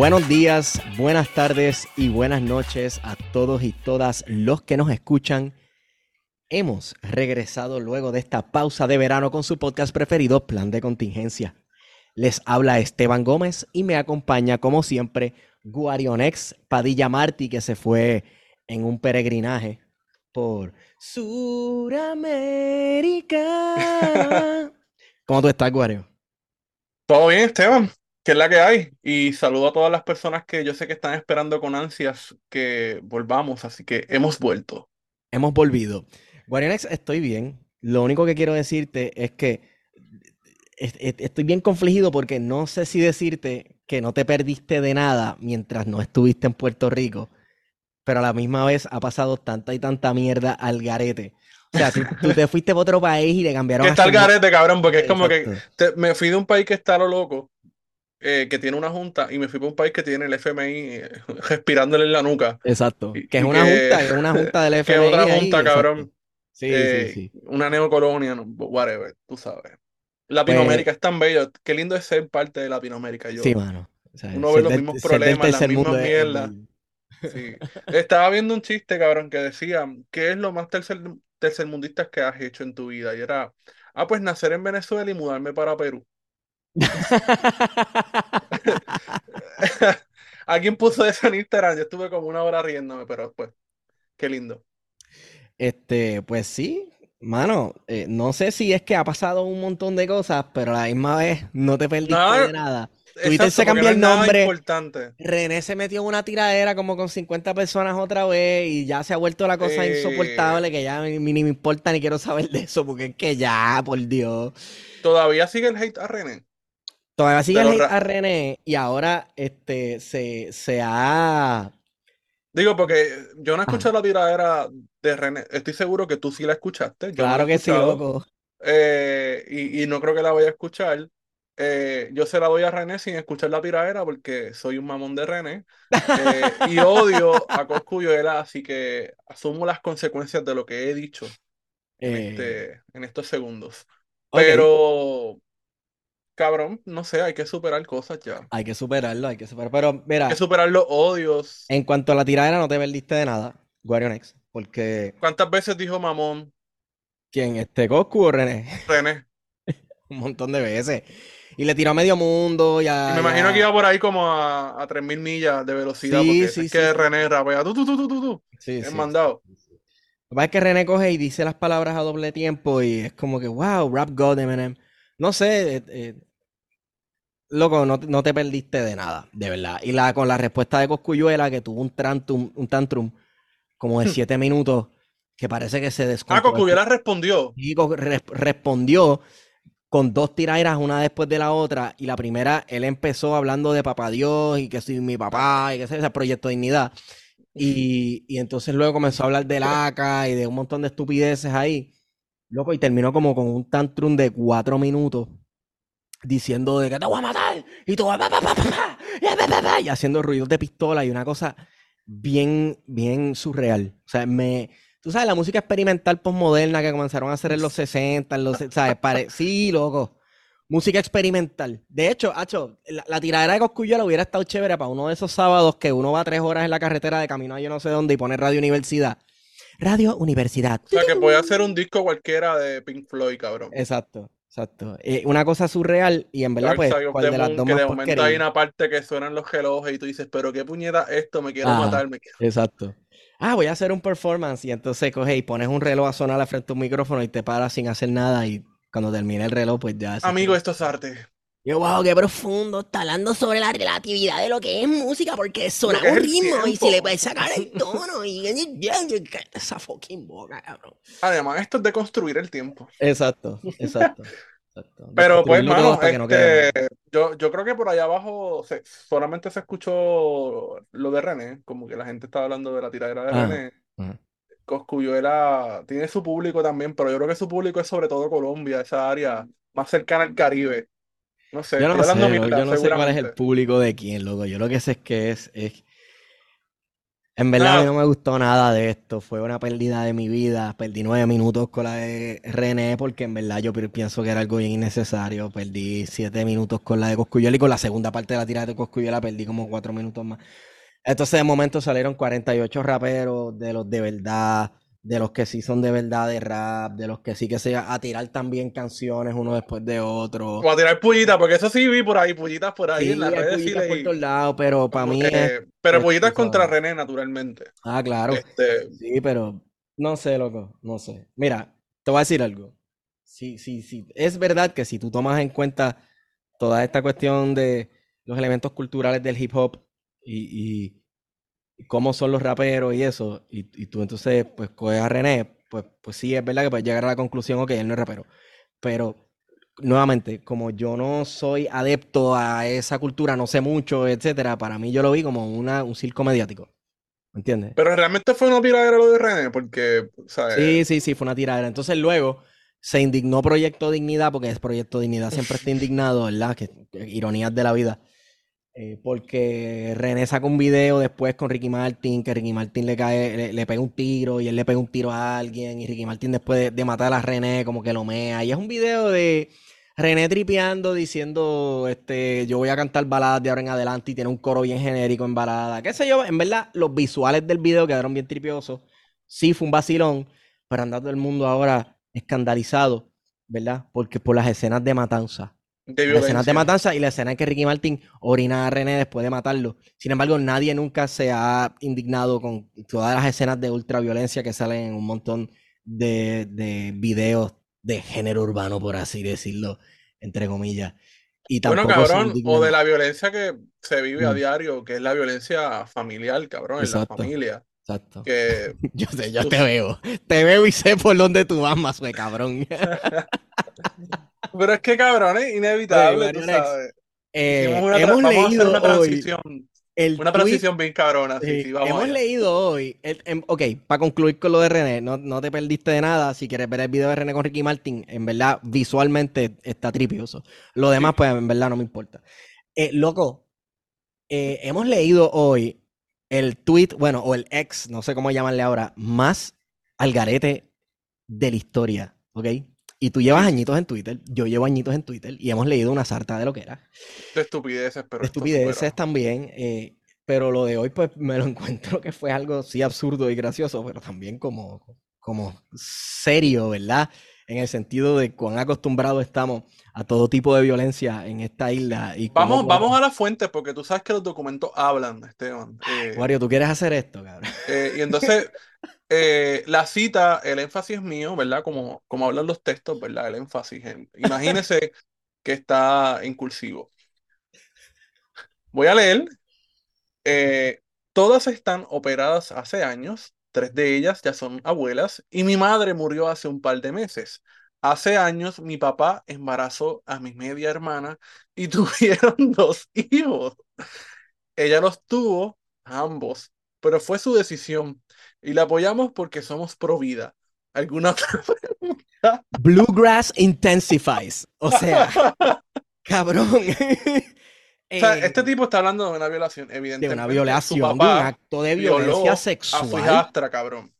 Buenos días, buenas tardes y buenas noches a todos y todas los que nos escuchan. Hemos regresado luego de esta pausa de verano con su podcast preferido, Plan de Contingencia. Les habla Esteban Gómez y me acompaña, como siempre, Guarionex Padilla Martí, que se fue en un peregrinaje por Suramérica. ¿Cómo tú estás, Guario? Todo bien, Esteban, que es la que hay. Y saludo a todas las personas que yo sé que están esperando con ansias que volvamos, así que hemos vuelto. Hemos volvido. Guarionex, estoy bien. Lo único que quiero decirte es que estoy bien confligido porque no sé si decirte que no te perdiste de nada mientras no estuviste en Puerto Rico, pero a la misma vez ha pasado tanta y tanta mierda al garete. O sea, tú, te fuiste a otro país y le cambiaron. Que está el garete, cabrón, porque es como que me fui de un país que está a lo loco, eh, que tiene una junta, y me fui para un país que tiene el FMI eh, respirándole en la nuca. Exacto. que es una junta, es una junta del FMI. Que es otra junta, cabrón. Sí, sí, eh, sí. Una neocolonia, whatever, tú sabes. Latinoamérica pues es tan bello. Qué lindo es ser parte de Latinoamérica. Yo, sí, mano. uno ve los mismos problemas, las mismas mierdas. Sí. Estaba viendo un chiste, cabrón, que decía, ¿qué es lo más tercer, tercermundista que has hecho en tu vida? Y era, ah, pues nacer en Venezuela y mudarme para Perú. Alguien puso eso en Instagram, yo estuve como una hora riéndome, pero pues, qué lindo. Este, pues sí, Mano, eh, no sé si es que ha pasado un montón de cosas, pero a la misma vez no te perdiste de nada. Twitter se cambió el nombre. René se metió en una tiradera como con 50 personas otra vez y ya se ha vuelto la cosa eh, insoportable que ya ni, me importa ni quiero saber de eso porque es que ya, por Dios. ¿Todavía sigue el hate a René? Todavía sigue a René y ahora este se, se ha Digo, porque yo no he escuchado la tiradera de René. Estoy seguro que tú sí la escuchaste. claro que sí, loco. Eh, y, no creo que la vaya a escuchar. Eh, yo se la doy a René sin escuchar la tiradera porque soy un mamón de René. Eh, y odio a Coscuyuela, así que asumo las consecuencias de lo que he dicho en, este, en estos segundos. Pero cabrón, no sé, hay que superar cosas ya. Hay que superarlo, hay que superarlo. Pero mira. Hay que superar los odios. En cuanto a la tiradera, no te perdiste de nada, Guarionex. Porque. ¿Cuántas veces dijo mamón? ¿Quién? ¿Este Coscu o René? René. Un montón de veces. Y le tiró a medio mundo. Ya, y me imagino que iba por ahí como a, a 3.000 millas de velocidad. Sí, porque sí, es que René rapea. Tú, tú, tú, tú, tú. Sí, es mandado. Lo que pasa es que René coge y dice las palabras a doble tiempo y es como que, wow, rap God, Eminem. No sé, eh, eh, loco, no, te perdiste de nada, de verdad. Y la, con la respuesta de Coscuyuela, que tuvo un, tantrum, un tantrum como de hmm. siete minutos, que parece que se descontroló. Ah, Coscuyuela respondió. Y respondió con dos tiraderas una después de la otra. Y la primera, él empezó hablando de papá Dios y que soy mi papá y que ese proyecto de dignidad. Y, y entonces luego comenzó a hablar del ACA y de un montón de estupideces ahí. Loco, y terminó como con un tantrum de cuatro minutos diciendo de que te voy a matar y tú y haciendo ruidos de pistola y una cosa bien, bien surreal. O sea, me... Tú sabes, la música experimental postmoderna que comenzaron a hacer en los 60, en los... ¿Sabes? Sí, loco. Música experimental. De hecho, Hacho, la, tiradera de Coscuyola hubiera estado chévere para uno de esos sábados que uno va tres horas en la carretera de camino a yo no sé dónde y pone Radio Universidad. Radio Universidad. O sea, que puede hacer un disco cualquiera de Pink Floyd, cabrón. Exacto. Exacto. Eh, una cosa surreal y en verdad, pues, de, las dos que de momento hay una parte que suenan los relojes y tú dices, pero qué puñeta esto, me quiero ah, matar, me quiero... Exacto. Ah, voy a hacer un performance y entonces coges y pones un reloj a sonar frente a un micrófono y te paras sin hacer nada y cuando termine el reloj, pues ya... Amigo, esto es arte. Yo, wow, qué profundo. Está hablando sobre la relatividad de lo que es música, porque suena un ritmo y si le puedes sacar el tono y esa fucking boca, cabrón. Además, esto es de construir el tiempo. Exacto, exacto. Pero pues, mano, este, yo, yo creo que por allá abajo solamente se escuchó lo de René, como que la gente estaba hablando de la tiradera de ah, René. Coscuyuela tiene su público también, pero yo creo que su público es sobre todo Colombia, esa área más cercana al Caribe. No sé, yo no, sé, yo no sé cuál es el público de quién, loco. Yo lo que sé es que es, es En verdad a mí Nada, no me gustó nada de esto, fue una pérdida de mi vida, perdí nueve minutos con la de René porque en verdad yo pi- pienso que era algo bien innecesario, perdí siete minutos con la de Cosculluela y con la segunda parte de la tirada de Cosculluela perdí como cuatro minutos más. Entonces de momento salieron 48 raperos, de los de verdad, de los que sí son de verdad de rap, de los que sí que se a tirar también canciones uno después de otro. voy a tirar pullitas, porque eso sí vi por ahí, pullitas por ahí Sí, en las redes sí por leí. todos lados, pero para mí es... pero es, pullitas tú contra sabes. René, naturalmente. Ah, claro. Este, Sí, pero no sé, loco, no sé. Mira, te voy a decir algo. Sí, sí, sí. Es verdad que si tú tomas en cuenta toda esta cuestión de los elementos culturales del hip hop y cómo son los raperos y eso, y, y tú entonces pues coges a René, pues, pues sí, es verdad que puedes llegar a la conclusión, ok, él no es rapero. Pero nuevamente, como yo no soy adepto a esa cultura, no sé mucho, etcétera, para mí yo lo vi como una, un circo mediático. ¿Me entiendes? pero realmente fue una tiradera lo de René, porque, sea, Sí, sí, sí, fue una tiradera. Entonces luego se indignó Proyecto Dignidad, porque es Proyecto Dignidad siempre está indignado, ¿verdad? Que, que ironías de la vida. Eh, porque René saca un video después con Ricky Martin, que Ricky Martin le cae, le, pega un tiro y él le pega un tiro a alguien, y Ricky Martin después de, matar a René, como que lo mea. Y es un video de René tripeando, diciendo, este, yo voy a cantar baladas de ahora en adelante y tiene un coro bien genérico en balada. Qué sé yo, en verdad, los visuales del video quedaron bien tripiosos. Sí, fue un vacilón, pero anda todo el mundo ahora escandalizado, ¿verdad? Porque por las escenas de matanza. De Las escenas de matanza y la escena en que Ricky Martin orina a René después de matarlo. Sin embargo, nadie nunca se ha indignado con todas las escenas de ultraviolencia que salen en un montón de, de videos de género urbano, por así decirlo, entre comillas. Y Bueno, cabrón, o de la violencia que se vive a Mm, diario, que es la violencia familiar, cabrón, en la familia. exacto. Que Yo sé, yo tú- te veo. Te veo y sé por dónde tú vas, más cabrón. Pero es que, cabrón, es Oye, inevitable, tú sabes. eh, una hemos leído una hoy transición, el una tweet transición bien cabrona, sí, Sí, sí, vamos hemos allá. leído hoy, el- em, ok, para concluir con lo de René, no, no te perdiste de nada, si quieres ver el video de René con Ricky Martin, en verdad, visualmente está tripioso. Lo demás, Sí. pues, en verdad no me importa. Eh, loco, eh, hemos leído hoy el tweet, bueno, o el ex, no sé cómo llamarle ahora, más al garete de la historia, ¿ok? Y tú llevas añitos en Twitter, yo llevo añitos en Twitter, y hemos leído una sarta de lo que era De estupideces, pero de estupideces supera. también, eh, pero lo de hoy pues me lo encuentro que fue algo sí absurdo y gracioso, pero también como, como serio, ¿verdad? En el sentido de cuán acostumbrados estamos a todo tipo de violencia en esta isla y cómo Vamos, vamos a la fuente, porque tú sabes que los documentos hablan, Esteban. Eh, ¿tú quieres hacer esto, cabrón? eh, y entonces, eh, la cita, el énfasis es mío, ¿verdad? Como, como hablan los textos, ¿verdad? El énfasis. en- imagínese que está en cursivo. Voy a leer. Eh, todas están operadas hace años, tres de ellas ya son abuelas, y mi madre murió hace un par de meses. Hace años mi papá embarazó a mi media hermana y tuvieron dos hijos. Ella los tuvo, ambos, pero fue su decisión y la apoyamos porque somos pro vida. ¿Alguna otra pregunta? Bluegrass intensifies. O sea, cabrón. O sea, Eh, este tipo está hablando de una violación, de una evidentemente. Violación, de un acto de violencia a su sexual. hijastra, cabrón.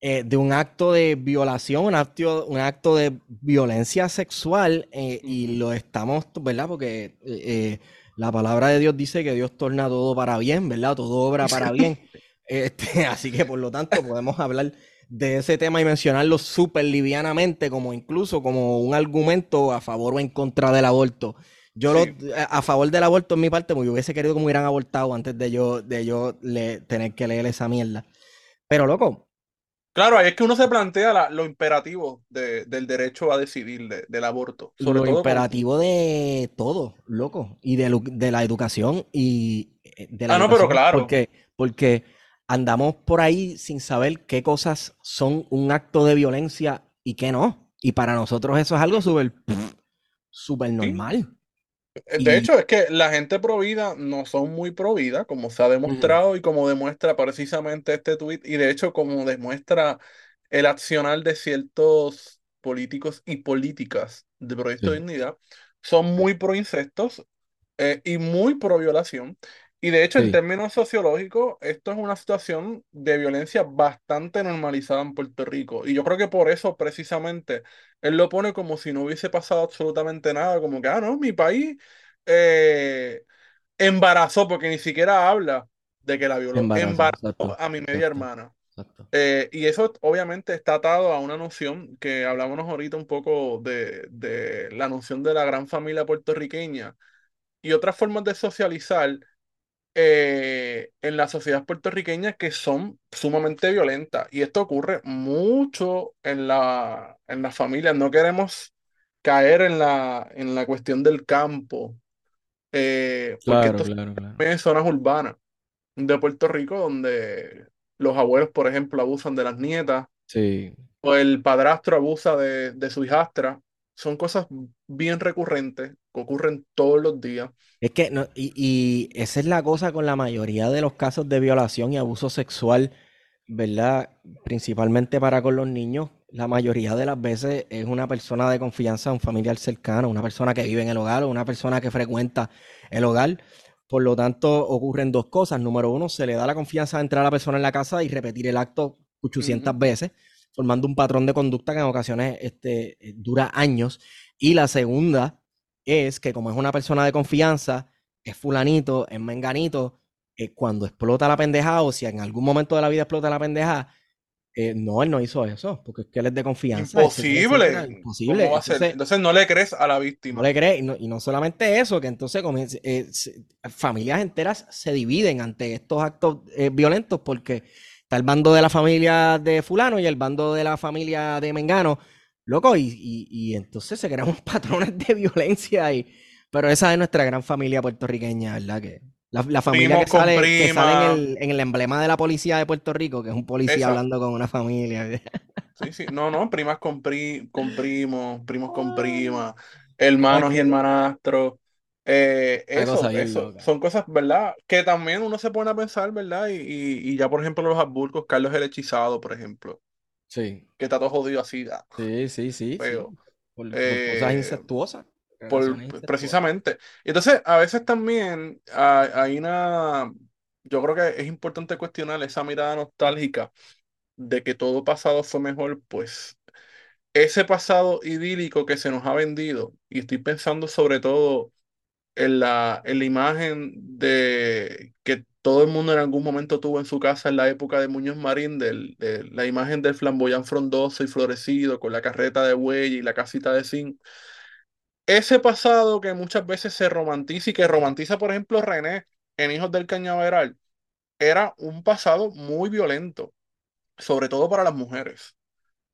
eh, de un acto de violación, un acto, un acto de violencia sexual, eh, y lo estamos, ¿verdad? Porque eh, la palabra de Dios dice que Dios torna todo para bien, ¿verdad? Todo obra para bien. Este, así que por lo tanto podemos hablar de ese tema y mencionarlo súper livianamente, como incluso como un argumento a favor o en contra del aborto. Yo Sí. lo, a favor del aborto en mi parte, porque yo hubiese querido que me hubieran abortado antes de yo, de yo le- tener que leer esa mierda. Pero loco, Claro, ahí es que uno se plantea la- lo imperativo de- del derecho a decidir de- del aborto. Sobre lo todo imperativo de todo, loco, y de, la educación y eh, de la Ah, no, pero claro. porque, porque andamos por ahí sin saber qué cosas son un acto de violencia y qué no. Y para nosotros eso es algo súper, pff, súper normal. De Y- hecho, es que la gente pro vida no son muy pro vida, como se ha demostrado y como demuestra precisamente este tuit, y de hecho como demuestra el accionar de ciertos políticos y políticas de Proyecto Sí. Dignidad, son muy pro incestos eh, y muy pro violación. Y de hecho, en términos sociológicos, esto es una situación de violencia bastante normalizada en Puerto Rico. Y yo creo que por eso, precisamente, él lo pone como si no hubiese pasado absolutamente nada, como que, ah, no, mi país eh, embarazó, porque ni siquiera habla de que la violó, embarazó exacto, a mi media exacto, hermana. exacto. Eh, y eso obviamente está atado a una noción que hablábamos ahorita un poco de, de la noción de la gran familia puertorriqueña y otras formas de socializar eh, en la sociedad puertorriqueña que son sumamente violentas. Y esto ocurre mucho en la, en las familias. No queremos caer en la, en la cuestión del campo, eh, porque Claro, esto claro, claro. es en zonas urbanas de Puerto Rico donde los abuelos, por ejemplo, abusan de las nietas Sí. o el padrastro abusa de, de su hijastra. Son cosas bien recurrentes que ocurren todos los días. Es que, no, y, y esa es la cosa con la mayoría de los casos de violación y abuso sexual, ¿verdad? Principalmente para con los niños, la mayoría de las veces es una persona de confianza, un familiar cercano, una persona que vive en el hogar o una persona que frecuenta el hogar. Por lo tanto, ocurren dos cosas. Número uno, se le da la confianza de entrar a la persona en la casa y repetir el acto 800 Ujú. veces, formando un patrón de conducta que en ocasiones este, eh, dura años. Y la segunda es que como es una persona de confianza, es fulanito, es menganito, eh, cuando explota la pendeja o si en algún momento de la vida explota la pendeja, eh, no, él no hizo eso, porque es que él es de confianza, Imposible. imposible. Entonces, Entonces no le crees a la no víctima. le crees, y no, y no solamente eso, que entonces eh, familias enteras se dividen ante estos actos violentos porque está el bando de la familia de fulano y el bando de la familia de Mengano, loco, y, y- y entonces se crean unos patrones de violencia y, pero esa es nuestra gran familia puertorriqueña, ¿verdad? Que la, la familia que sale, que sale en el, en el emblema de la policía de Puerto Rico, que es un policía hablando con una familia. Sí, sí. No, no. Primas con, pri- con primos, primos con primas, hermanos y hermanastros. Eh, eso, eso. Son cosas, ¿verdad? Que también uno se pone a pensar, ¿verdad? Y, y, y ya, por ejemplo, los Habsburgos, Carlos el Hechizado, por ejemplo, Sí, que está todo jodido así, ah, sí, sí, sí, sí. feo. Por, por cosas Eh, incestuosas. por, relaciones incestuosas. precisamente. Entonces, a veces también hay una, yo creo que es importante cuestionar esa mirada nostálgica de que todo pasado fue mejor, pues ese pasado idílico que se nos ha vendido, y estoy pensando sobre todo en la, en la imagen de que todo el mundo en algún momento tuvo en su casa en la época de Muñoz Marín, del- de, la imagen del flamboyán frondoso y florecido con la carreta de buey y la casita de zinc ese pasado que muchas veces se romantiza y que romantiza, por ejemplo, René en Hijos del Cañaveral, era un pasado muy violento, sobre todo para las mujeres.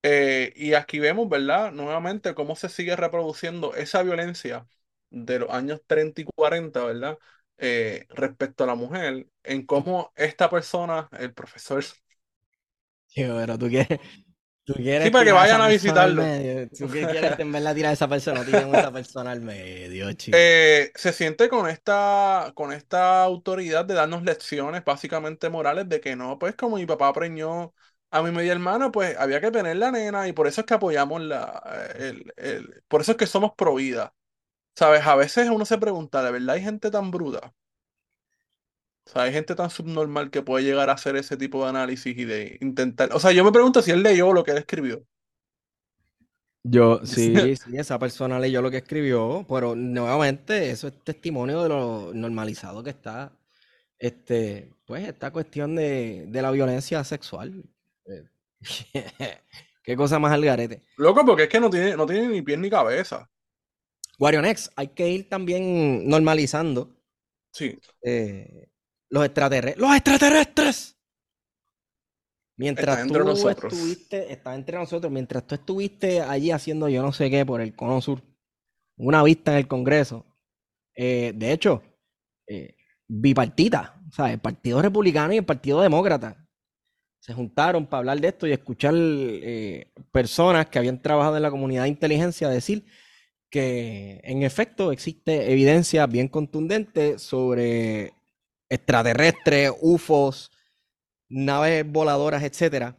Eh, y aquí vemos, ¿verdad? Nuevamente cómo se sigue reproduciendo esa violencia de los años 30 y 40, ¿verdad? Eh, respecto a la mujer, en cómo esta persona, el profesor, Sí, pero tú quieres, tú sí, quieres para que vayan a visitarlo. Tú qué quieres en verdad tirar a esa persona, a esa persona al medio, chico. eh, se siente con esta, con esta autoridad de darnos lecciones básicamente morales de que no, pues como mi papá preñó a mi media hermana, pues había que tener la nena y por eso es que apoyamos la, el, el- por eso es que somos pro vida. ¿Sabes? A veces uno se pregunta, ¿de verdad hay gente tan bruta? O sea, hay gente tan subnormal que puede llegar a hacer ese tipo de análisis y de intentar. O sea, yo me pregunto si él leyó lo que él escribió. Yo, sí, sí, esa persona leyó lo que escribió, pero nuevamente eso es testimonio de lo normalizado que está, este, pues, esta cuestión de, de la violencia sexual. Eh, Qué cosa más al garete. Loco, porque es que no tiene, no tiene ni pies ni cabeza. Guarionex, hay que ir también normalizando Sí. eh, los extraterrestres. ¡Los extraterrestres! Mientras entre tú nosotros. estuviste, está entre nosotros, mientras tú estuviste allí haciendo yo no sé qué por el Cono Sur, una vista en el Congreso, eh, de hecho, eh, bipartita, o sea, el Partido Republicano y el Partido Demócrata se juntaron para hablar de esto y escuchar eh, personas que habían trabajado en la comunidad de inteligencia decir que en efecto existe evidencia bien contundente sobre extraterrestres, UFOs, naves voladoras, etcétera.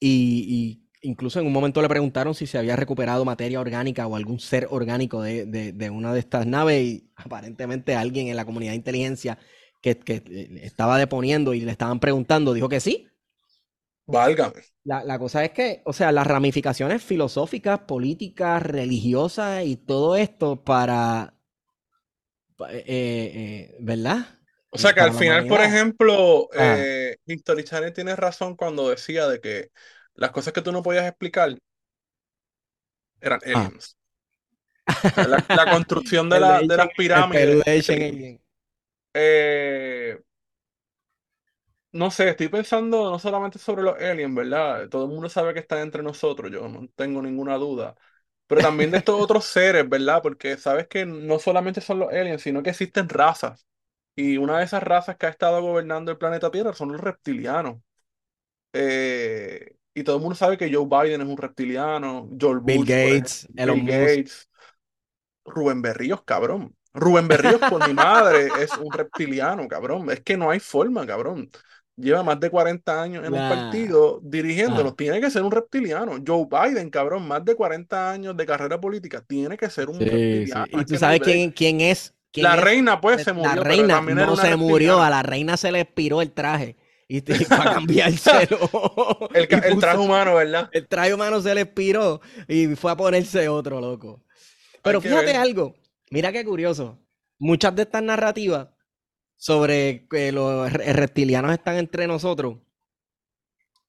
Y, incluso en un momento le preguntaron si se había recuperado materia orgánica o algún ser orgánico de, de, una de estas naves y aparentemente alguien en la comunidad de inteligencia que, que eh, estaba deponiendo y le estaban preguntando dijo que sí. Válgame. La, la, cosa es que, o sea, las ramificaciones filosóficas, políticas, religiosas y todo esto para, eh, eh, ¿verdad? O sea que al final, por ejemplo, ah. History Channel tiene razón cuando decía de que las cosas que tú no podías explicar eran ah. aliens. la, construcción de, la, de las pirámides. Eh, no sé, estoy pensando no solamente sobre los aliens, ¿verdad? Todo el mundo sabe que están entre nosotros, yo no tengo ninguna duda. Pero también de estos otros seres, ¿verdad? Porque sabes que no solamente son los aliens, sino que existen razas. Y una de esas razas que ha estado gobernando el planeta Tierra son los reptilianos. Eh, y todo el mundo sabe que Joe Biden es un reptiliano, Joel Bill Gates, Elon Gates, Rubén Berríos, cabrón. Rubén Berríos por mi madre es un reptiliano, cabrón. Es que no hay forma, cabrón. Lleva más de 40 años en un partido dirigiéndolo. Ah. Tiene que ser un reptiliano. Joe Biden, cabrón, más de 40 años de carrera política. Tiene que ser un reptiliano. ¿Y tú sabes quién, quién, es? la reina, pues, se murió. La reina no se murió. A la reina se le expiró el traje y te, para cambiárselo. el, el traje humano, ¿verdad? El traje humano se le expiró y fue a ponerse otro, loco. Pero fíjate algo, mira qué curioso. Muchas de estas narrativas sobre que los reptilianos están entre nosotros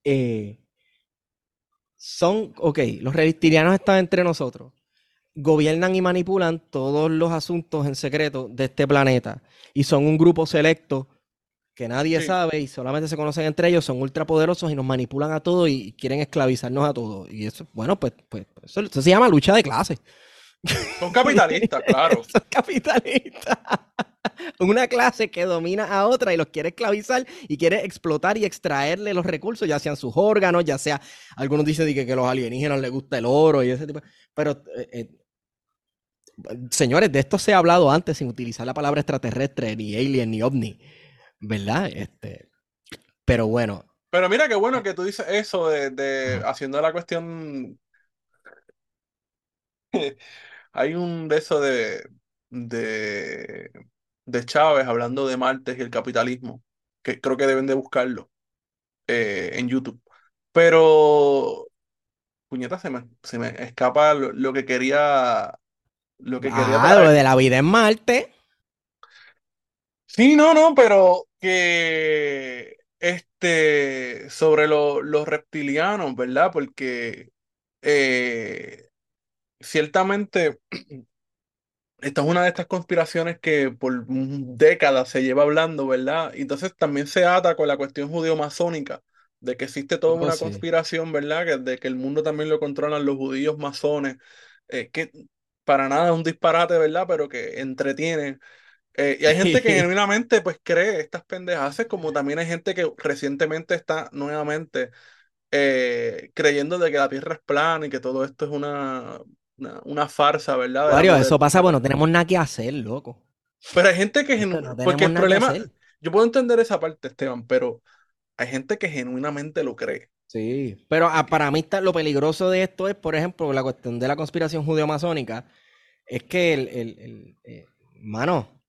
eh, son, ok, los reptilianos están entre nosotros, gobiernan y manipulan todos los asuntos en secreto de este planeta y son un grupo selecto que nadie sabe y solamente se conocen entre ellos, son ultrapoderosos y nos manipulan a todos y quieren esclavizarnos a todos. Y eso, bueno, pues, pues eso, se llama lucha de clases. Son capitalistas, claro. Son capitalistas. Una clase que domina a otra y los quiere esclavizar y quiere explotar y extraerle los recursos, ya sean sus órganos, ya sea, algunos dicen que, que los alienígenas les gusta el oro y ese tipo. Pero, eh, eh, señores, de esto se ha hablado antes sin utilizar la palabra extraterrestre, ni alien, ni ovni. ¿verdad? Este, pero bueno. Pero mira qué bueno que tú dices eso de, haciendo la cuestión. Hay un de eso de, de, de Chávez hablando de Martes y el capitalismo, que creo que deben de buscarlo eh, en YouTube. Pero, puñeta, se me, se me escapa lo, que quería. Lo que quería. Ah, lo de la vida en Marte. Sí, no, no, pero que este sobre los reptilianos, ¿verdad? Porque eh, ciertamente esta es una de estas conspiraciones que por décadas se lleva hablando, ¿verdad? Y entonces también se ata con la cuestión judío-masónica, de que existe toda una conspiración, ¿verdad? Que, de que el mundo también lo controlan los judíos masones, eh, que para nada es un disparate, ¿verdad? Pero que entretienen. Eh, y hay gente que genuinamente pues cree estas pendejas, como también hay gente que recientemente está nuevamente eh, creyendo de que la Tierra es plana y que todo esto es una, una, farsa, ¿verdad? Mario, eso pasa, bueno, tenemos nada que hacer, loco. Pero hay gente que genuinamente... porque el problema, yo puedo entender esa parte, Esteban, pero hay gente que genuinamente lo cree. Sí, pero ah, para mí está, lo peligroso de esto es, por ejemplo, la cuestión de la conspiración judeo-masónica, es que el, el, el eh, mano,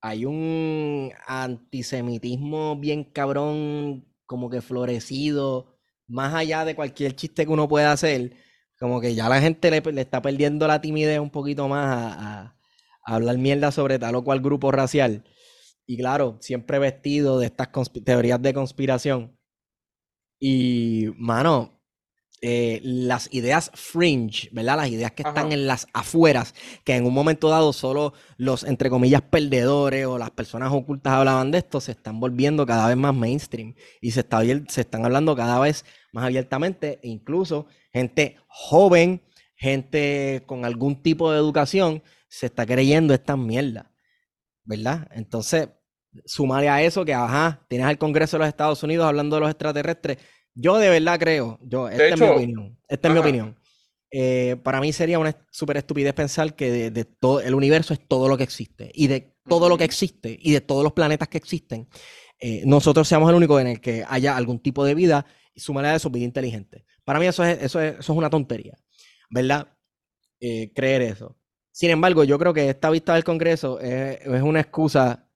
hay un antisemitismo bien cabrón, como que florecido, más allá de cualquier chiste que uno pueda hacer, como que ya la gente le, está perdiendo la timidez un poquito más a, hablar mierda sobre tal o cual grupo racial. Y claro, siempre vestido de estas teorías de conspiración. Y, mano, eh, las ideas fringe, ¿verdad? Las ideas que están en las afueras, que en un momento dado solo los, entre comillas, perdedores o las personas ocultas hablaban de esto, se están volviendo cada vez más mainstream y se, está, se están hablando cada vez más abiertamente, e incluso gente joven, gente con algún tipo de educación, se está creyendo estas mierdas, ¿verdad? Entonces, sumaré a eso que, ajá, tienes al Congreso de los Estados Unidos hablando de los extraterrestres, yo de verdad creo, yo, esta es mi opinión. Esta es mi opinión. Eh, para mí sería una súper estupidez pensar que de, todo el universo es todo lo que existe. Y de todo lo que existe y de todos los planetas que existen, eh, nosotros seamos el único en el que haya algún tipo de vida y sumarle a eso vida inteligente. Para mí eso es, eso es, eso es una tontería, ¿verdad? Eh, creer eso. Sin embargo, yo creo que esta vista del Congreso es, una excusa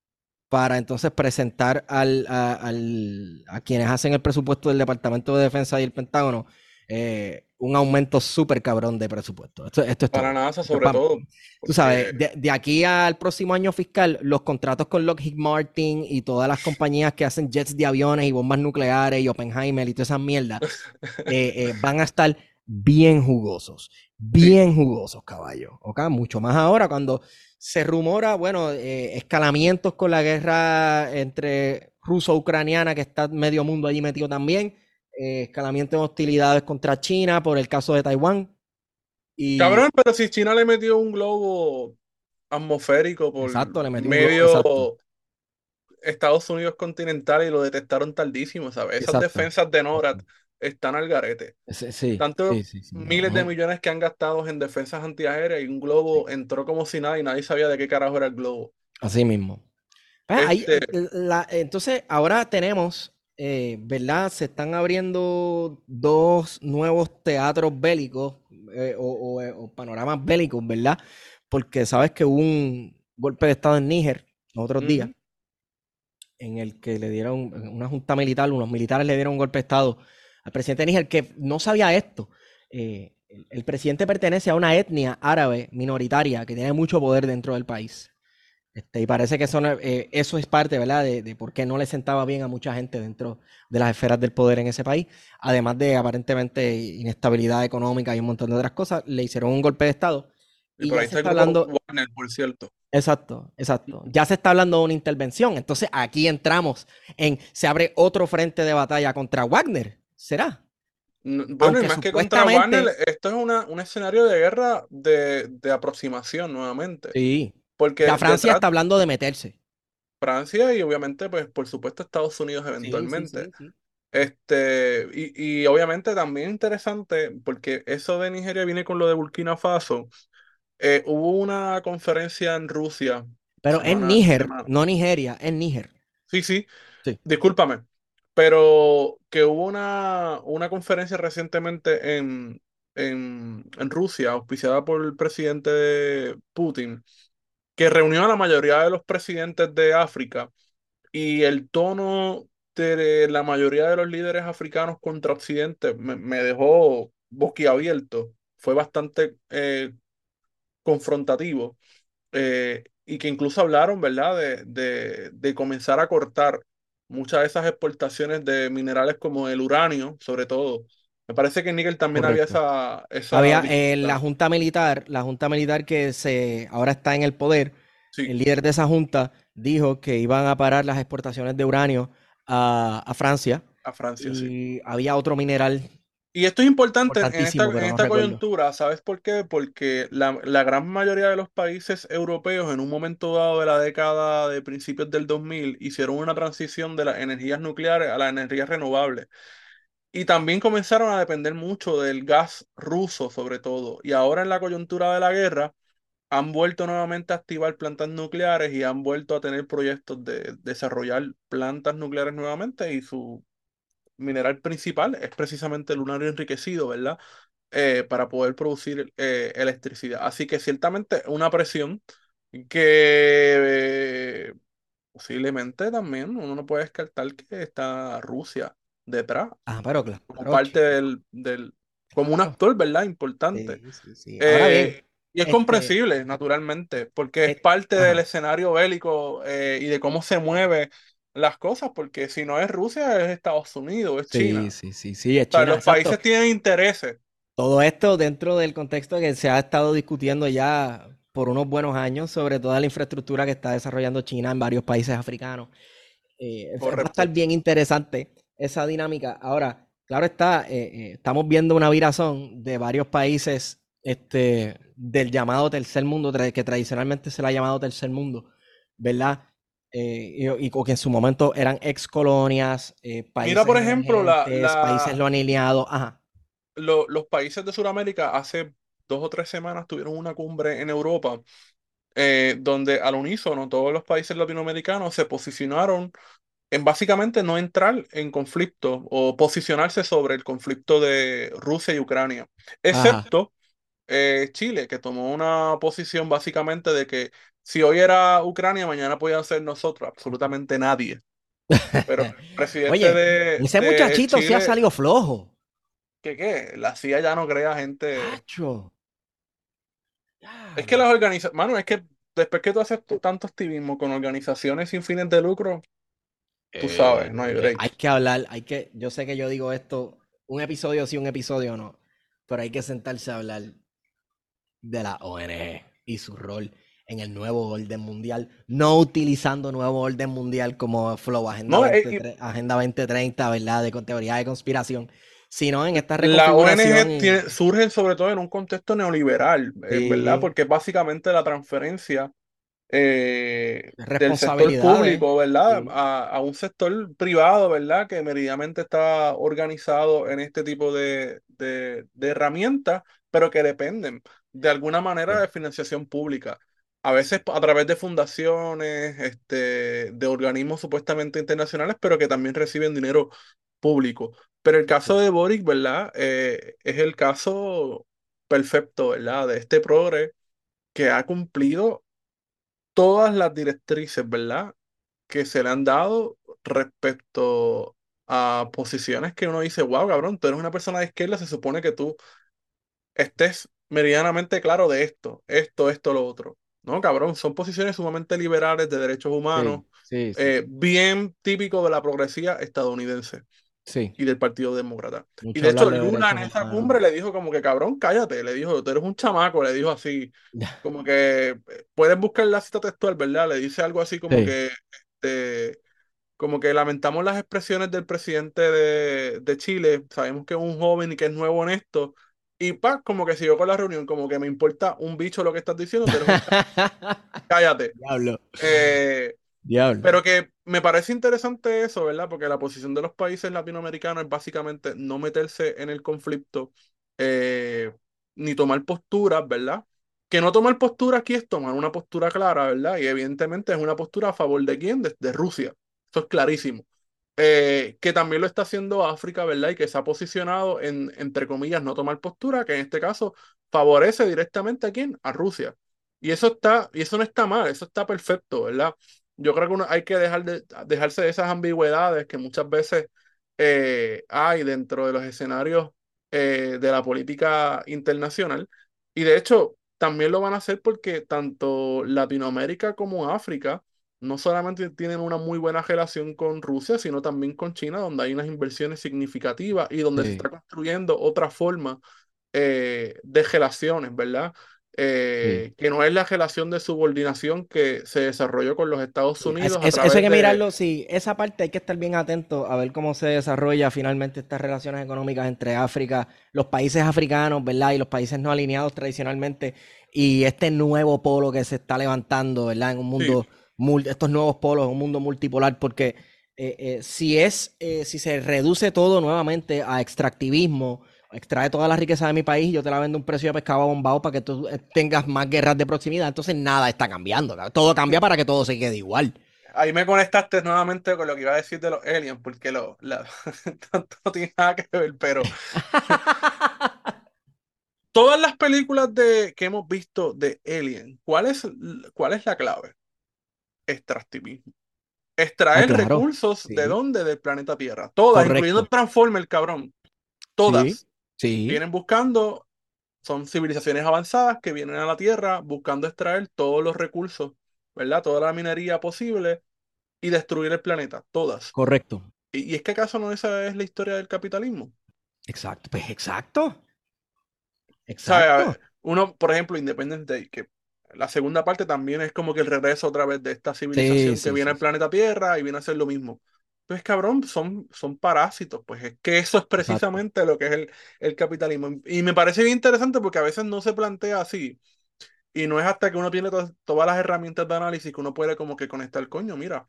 para entonces presentar al, a, al, a, quienes hacen el presupuesto del Departamento de Defensa y el Pentágono eh, un aumento súper cabrón de presupuesto. Esto, esto es para. NASA, sobre todo. Porque... Tú sabes, de, de, aquí al próximo año fiscal, los contratos con Lockheed Martin y todas las compañías que hacen jets de aviones y bombas nucleares y Oppenheimer y todas esas mierdas eh, eh, van a estar bien jugosos. Bien sí. jugosos, caballo. ¿Ok? Mucho más ahora cuando se rumora, bueno, eh, escalamientos con la guerra entre ruso-ucraniana, que está medio mundo allí metido también, eh, escalamiento de hostilidades contra China por el caso de Taiwán. Y... Cabrón, pero si China le metió un globo atmosférico por exacto, le metió medio un globo, Estados Unidos continental y lo detectaron tardísimo, ¿sabes? Esas exacto. defensas de NORAD están al garete. Sí, sí, Tanto sí, miles de millones que han gastado en defensas antiaéreas y un globo entró como si nada y nadie sabía de qué carajo era el globo. Así mismo. Este... Ahí, la, entonces, ahora tenemos, eh, ¿verdad? Se están abriendo dos nuevos teatros bélicos eh, o, o, o, panoramas bélicos, ¿verdad? Porque sabes que hubo un golpe de Estado en Níger los otros Mm. días, en el que le dieron una junta militar, unos militares le dieron un golpe de Estado al presidente de Níger, que no sabía esto. Eh, el, el, presidente pertenece a una etnia árabe minoritaria que tiene mucho poder dentro del país. Este, y parece que eso, eh, eso es parte, ¿verdad?, de, de, por qué no le sentaba bien a mucha gente dentro de las esferas del poder en ese país. Además de aparentemente inestabilidad económica y un montón de otras cosas, le hicieron un golpe de Estado. Y, y por ahí se está hablando. Warner, por cierto. Exacto, exacto. Ya se está hablando de una intervención. Entonces aquí entramos en. Se abre otro frente de batalla contra Wagner. ¿Será? No, bueno, y más que contra Wagner, esto es una, un escenario de guerra de, de aproximación nuevamente. Sí. Porque la Francia detrás, está hablando de meterse. Francia y obviamente, pues, por supuesto, Estados Unidos eventualmente. Sí, sí, sí, este, y, y, obviamente también interesante, porque eso de Nigeria viene con lo de Burkina Faso. Eh, hubo una conferencia en Rusia. Pero semana, en Níger, semana. no Nigeria, en Níger. Sí, sí, sí. Discúlpame. Pero que hubo una, una conferencia recientemente en, en, en Rusia, auspiciada por el presidente Putin, que reunió a la mayoría de los presidentes de África y el tono de la mayoría de los líderes africanos contra Occidente me, me dejó boquiabierto. Fue bastante eh, confrontativo eh, y que incluso hablaron, ¿verdad?, de, de, de, comenzar a cortar muchas de esas exportaciones de minerales como el uranio, sobre todo. Me parece que en níquel también Correcto. había esa... esa había eh, la junta militar, la junta militar que se ahora está en el poder, sí. el líder de esa junta dijo que iban a parar las exportaciones de uranio a, a Francia. A Francia, y sí. había otro mineral y esto es importante en esta, en esta no coyuntura, ¿sabes por qué? Porque la, la, gran mayoría de los países europeos en un momento dado de la década de principios del 2000 hicieron una transición de las energías nucleares a las energías renovables. Y también comenzaron a depender mucho del gas ruso, sobre todo. Y ahora en la coyuntura de la guerra han vuelto nuevamente a activar plantas nucleares y han vuelto a tener proyectos de desarrollar plantas nucleares nuevamente y su mineral principal es precisamente el lunario enriquecido, ¿verdad? Eh, para poder producir eh, electricidad. Así que ciertamente una presión que eh, posiblemente también uno no puede descartar que está Rusia detrás. Ah, pero claro. Como parte del, del, como un actor, ¿verdad? Importante. Sí, sí, sí. Ahora bien, y es este... comprensible, naturalmente, porque es parte Ajá. del escenario bélico y de cómo se mueve las cosas, porque si no es Rusia, es Estados Unidos, es China. Sí, sí, sí, sí, es China. O sea, los exacto. países tienen intereses. Todo esto dentro del contexto que se ha estado discutiendo ya por unos buenos años sobre toda la infraestructura que está desarrollando China en varios países africanos. Eh, va a estar bien interesante esa dinámica. Ahora, claro está, eh, eh, estamos viendo una virazón de varios países este, del llamado tercer mundo, que tradicionalmente se le ha llamado tercer mundo, ¿verdad? Eh, y, y, que en su momento eran ex colonias, países, Mira, por ejemplo, la, la, países lo han alineado. Ajá. Lo, los países de Sudamérica hace dos o tres semanas tuvieron una cumbre en Europa eh, donde al unísono todos los países latinoamericanos se posicionaron en básicamente no entrar en conflicto o posicionarse sobre el conflicto de Rusia y Ucrania, excepto eh, Chile, que tomó una posición básicamente de que si hoy era Ucrania, mañana podían ser nosotros, absolutamente nadie. Pero el presidente Oye, de, ese de muchachito sí ha Chile, salido flojo. ¿qué qué? La CIA ya no crea gente. Hacho. Es que las organizaciones, mano, es que después que tú haces tanto activismo con organizaciones sin fines de lucro, tú sabes, no hay Eh, hay break. que hablar, hay que, yo sé que yo digo esto, un episodio sí, un episodio no, pero hay que sentarse a hablar de la ONG y su rol en el nuevo orden mundial, no utilizando nuevo orden mundial como Flow Agenda No, eh, 20, y Agenda 2030, ¿verdad? De teoría de conspiración, sino en esta la ONG y tiene, surge sobre todo en un contexto neoliberal, eh, ¿verdad? sí, Porque básicamente la transferencia eh, del sector público, ¿verdad? Sí, A, a un sector privado, ¿verdad? Que meridamente está organizado en este tipo de, de, de herramientas, pero que dependen de alguna manera sí, de financiación pública. A veces a través de fundaciones, este, de organismos supuestamente internacionales, pero que también reciben dinero público. Pero el caso sí, de Boric, ¿verdad? Eh, es el caso perfecto, ¿verdad? De este progre que ha cumplido todas las directrices, ¿verdad? Que se le han dado respecto a posiciones que uno dice, wow, cabrón, tú eres una persona de izquierda, se supone que tú estés meridianamente claro de esto, esto, esto, lo otro. No, cabrón, son posiciones sumamente liberales de derechos humanos, sí, sí, sí, eh, bien típico de la progresía estadounidense sí. y del Partido Demócrata. Y Mucho de hablar hecho, de Lula en esa cumbre le dijo como que, cabrón, cállate, le dijo, tú eres un chamaco, le dijo así, como que puedes buscar la cita textual, ¿verdad? Le dice algo así como Sí. que, este, como que lamentamos las expresiones del presidente de, de Chile, sabemos que es un joven y que es nuevo en esto, y pa, como que siguió con la reunión, como que me importa un bicho lo que estás diciendo, chamaco, cállate. Diablo, Eh, pero que me parece interesante eso, ¿verdad? Porque la posición de los países latinoamericanos es básicamente no meterse en el conflicto eh, ni tomar posturas, ¿verdad? Que no tomar postura aquí es tomar una postura clara, ¿verdad? Y evidentemente es una postura a favor de quién? De, de Rusia. Eso es clarísimo. Eh, que también lo está haciendo África, ¿verdad? Y que se ha posicionado en, entre comillas, no tomar postura, que en este caso favorece directamente a quién? A Rusia. Y eso está, y eso no está mal, eso está perfecto, ¿verdad? Yo creo que uno hay que dejar de, dejarse de esas ambigüedades que muchas veces eh, hay dentro de los escenarios eh, de la política internacional. Y de hecho, también lo van a hacer porque tanto Latinoamérica como África no solamente tienen una muy buena relación con Rusia, sino también con China, donde hay unas inversiones significativas y donde se está construyendo otra forma eh, de relaciones, ¿verdad? Sí. Eh, que no es la relación de subordinación que se desarrolló con los Estados Sí, es- Unidos a eso hay que de... mirarlo, sí, esa parte hay que estar bien atento a ver cómo se desarrolla finalmente estas relaciones económicas entre África, los países africanos, ¿verdad? Y los países no alineados tradicionalmente, y este nuevo polo que se está levantando, ¿verdad? En un Sí, mundo, mul- estos nuevos polos, en un mundo multipolar, porque eh, eh, si es, eh, si se reduce todo nuevamente a extractivismo, extrae toda la riqueza de mi país y yo te la vendo a un precio de pescado bombado para que tú eh, tengas más guerras de proximidad, entonces nada está cambiando, todo cambia para que todo se quede igual. ahí me conectaste nuevamente con lo que iba a decir de los aliens, porque lo, la- no tiene nada que ver, pero todas las películas de, que hemos visto de Alien, ¿cuál es, cuál es la clave? Extractivismo. Ah, Extraer claro. recursos de dónde? Del planeta Tierra. Todas, incluyendo correcto. Transformer, cabrón. Todas. sí, Vienen buscando, son civilizaciones avanzadas que vienen a la Tierra buscando extraer todos los recursos, ¿verdad? Toda la minería posible y destruir el planeta. Todas. correcto. ¿Y, y es que acaso no esa es la historia del capitalismo? Exacto. Pues exacto. Exacto. Uno, por ejemplo, Independence Day, que la segunda parte también es como que el regreso otra vez de esta Sí, civilización que sí, viene sí, al sí. planeta Tierra y viene a hacer lo mismo. Pues cabrón, son, son parásitos, pues es que eso es Exacto. precisamente lo que es el, el capitalismo. Y me parece bien interesante porque a veces no se plantea así. Y no es hasta que uno tiene to- todas las herramientas de análisis que uno puede como que conectar, coño, mira,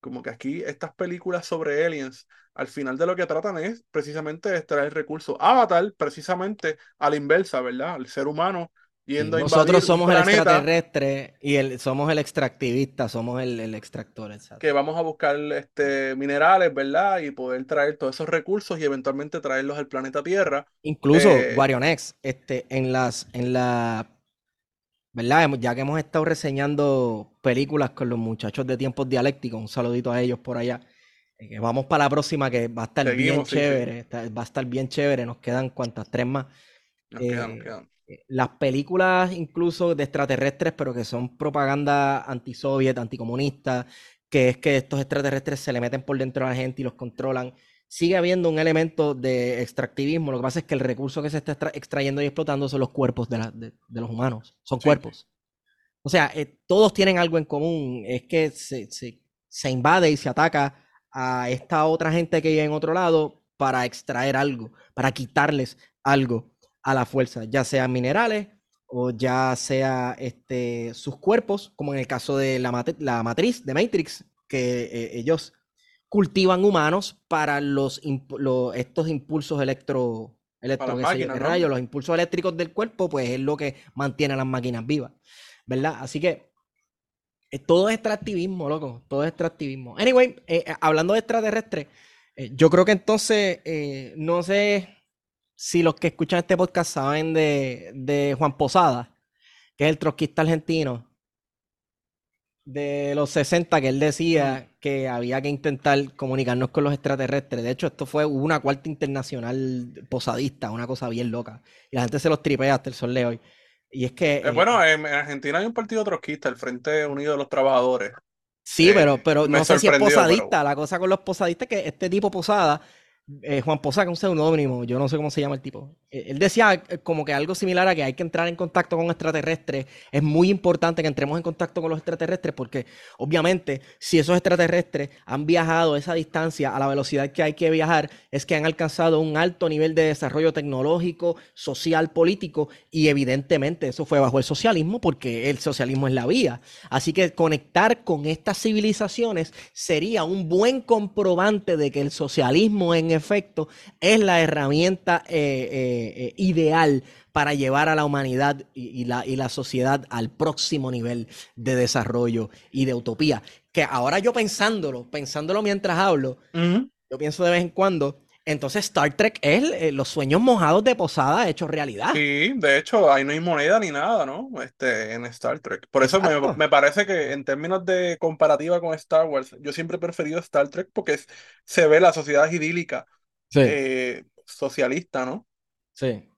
como que aquí estas películas sobre aliens, al final de lo que tratan es precisamente extraer recursos. Avatar, precisamente a la inversa, ¿verdad? El ser humano yendo Nosotros somos el planeta extraterrestre y el, somos el extractivista, somos el, el extractor. exacto. que vamos a buscar este, minerales, ¿verdad? Y poder traer todos esos recursos y eventualmente traerlos al planeta Tierra. Incluso Eh, Guarionex, este, en las, en la, ¿verdad? Ya que hemos estado reseñando películas con los muchachos de tiempos dialécticos, un saludito a ellos por allá. eh, que vamos para la próxima que va a estar bien Seguimos, sí, sí. chévere, va a estar bien chévere. Nos quedan cuantas tres más. Nos quedan, nos Eh, quedan. Eh, Las películas incluso de extraterrestres, pero que son propaganda antisoviet, anticomunista, que es que estos extraterrestres se le meten por dentro a la gente y los controlan. Sigue habiendo un elemento de extractivismo. Lo que pasa es que el recurso que se está extra- extrayendo y explotando son los cuerpos de, la- de- de los humanos. Son Sí. cuerpos. O sea, eh, todos tienen algo en común. Es que se, se- se invade y se ataca a esta otra gente que vive en otro lado para extraer algo, para quitarles algo a la fuerza, ya sean minerales o ya sea este, sus cuerpos, como en el caso de la, la matriz de Matrix, que eh, ellos cultivan humanos para los, lo- estos impulsos electro, los impulsos eléctricos del cuerpo, pues es lo que mantiene a las máquinas vivas, ¿verdad? Así que eh, todo es extractivismo, loco, todo es extractivismo. Anyway, eh, hablando de extraterrestres, eh, yo creo que entonces, no sé si los que escuchan este podcast saben de, de Juan Posada, que es el trotskista argentino de los 60, que él decía que había que intentar comunicarnos con los extraterrestres. De hecho, esto fue una cuarta internacional posadista, una cosa bien loca. Y la gente se los tripea hasta el sol de hoy. Y es que... Eh, eh, bueno, en, en Argentina hay un partido trotskista, el Frente Unido de los Trabajadores. Sí, Eh, pero, pero me no sé si es posadista. pero- La cosa con los posadistas es que este tipo posada, eh, Juan es un seudónimo, yo no sé cómo se llama el tipo. Eh, Él decía eh, como que algo similar a que hay que entrar en contacto con extraterrestres. Es muy importante que entremos en contacto con los extraterrestres porque obviamente si esos extraterrestres han viajado esa distancia a la velocidad que hay que viajar, es que han alcanzado un alto nivel de desarrollo tecnológico, social, político y evidentemente eso fue bajo el socialismo porque el socialismo es la vía. Así que conectar con estas civilizaciones sería un buen comprobante de que el socialismo en efecto es la herramienta eh, eh, eh, ideal para llevar a la humanidad y, y la, y la sociedad al próximo nivel de desarrollo y de utopía. Que ahora yo pensándolo, pensándolo mientras hablo, yo pienso de vez en cuando, entonces Star Trek es eh, los sueños mojados de Posada hechos realidad. Sí, de hecho, ahí no hay moneda ni nada, ¿no? Este, en Star Trek. Por eso me, me parece que en términos de comparativa con Star Wars, yo siempre he preferido Star Trek porque es- se ve la sociedad idílica, Sí, eh, socialista, ¿no? sí.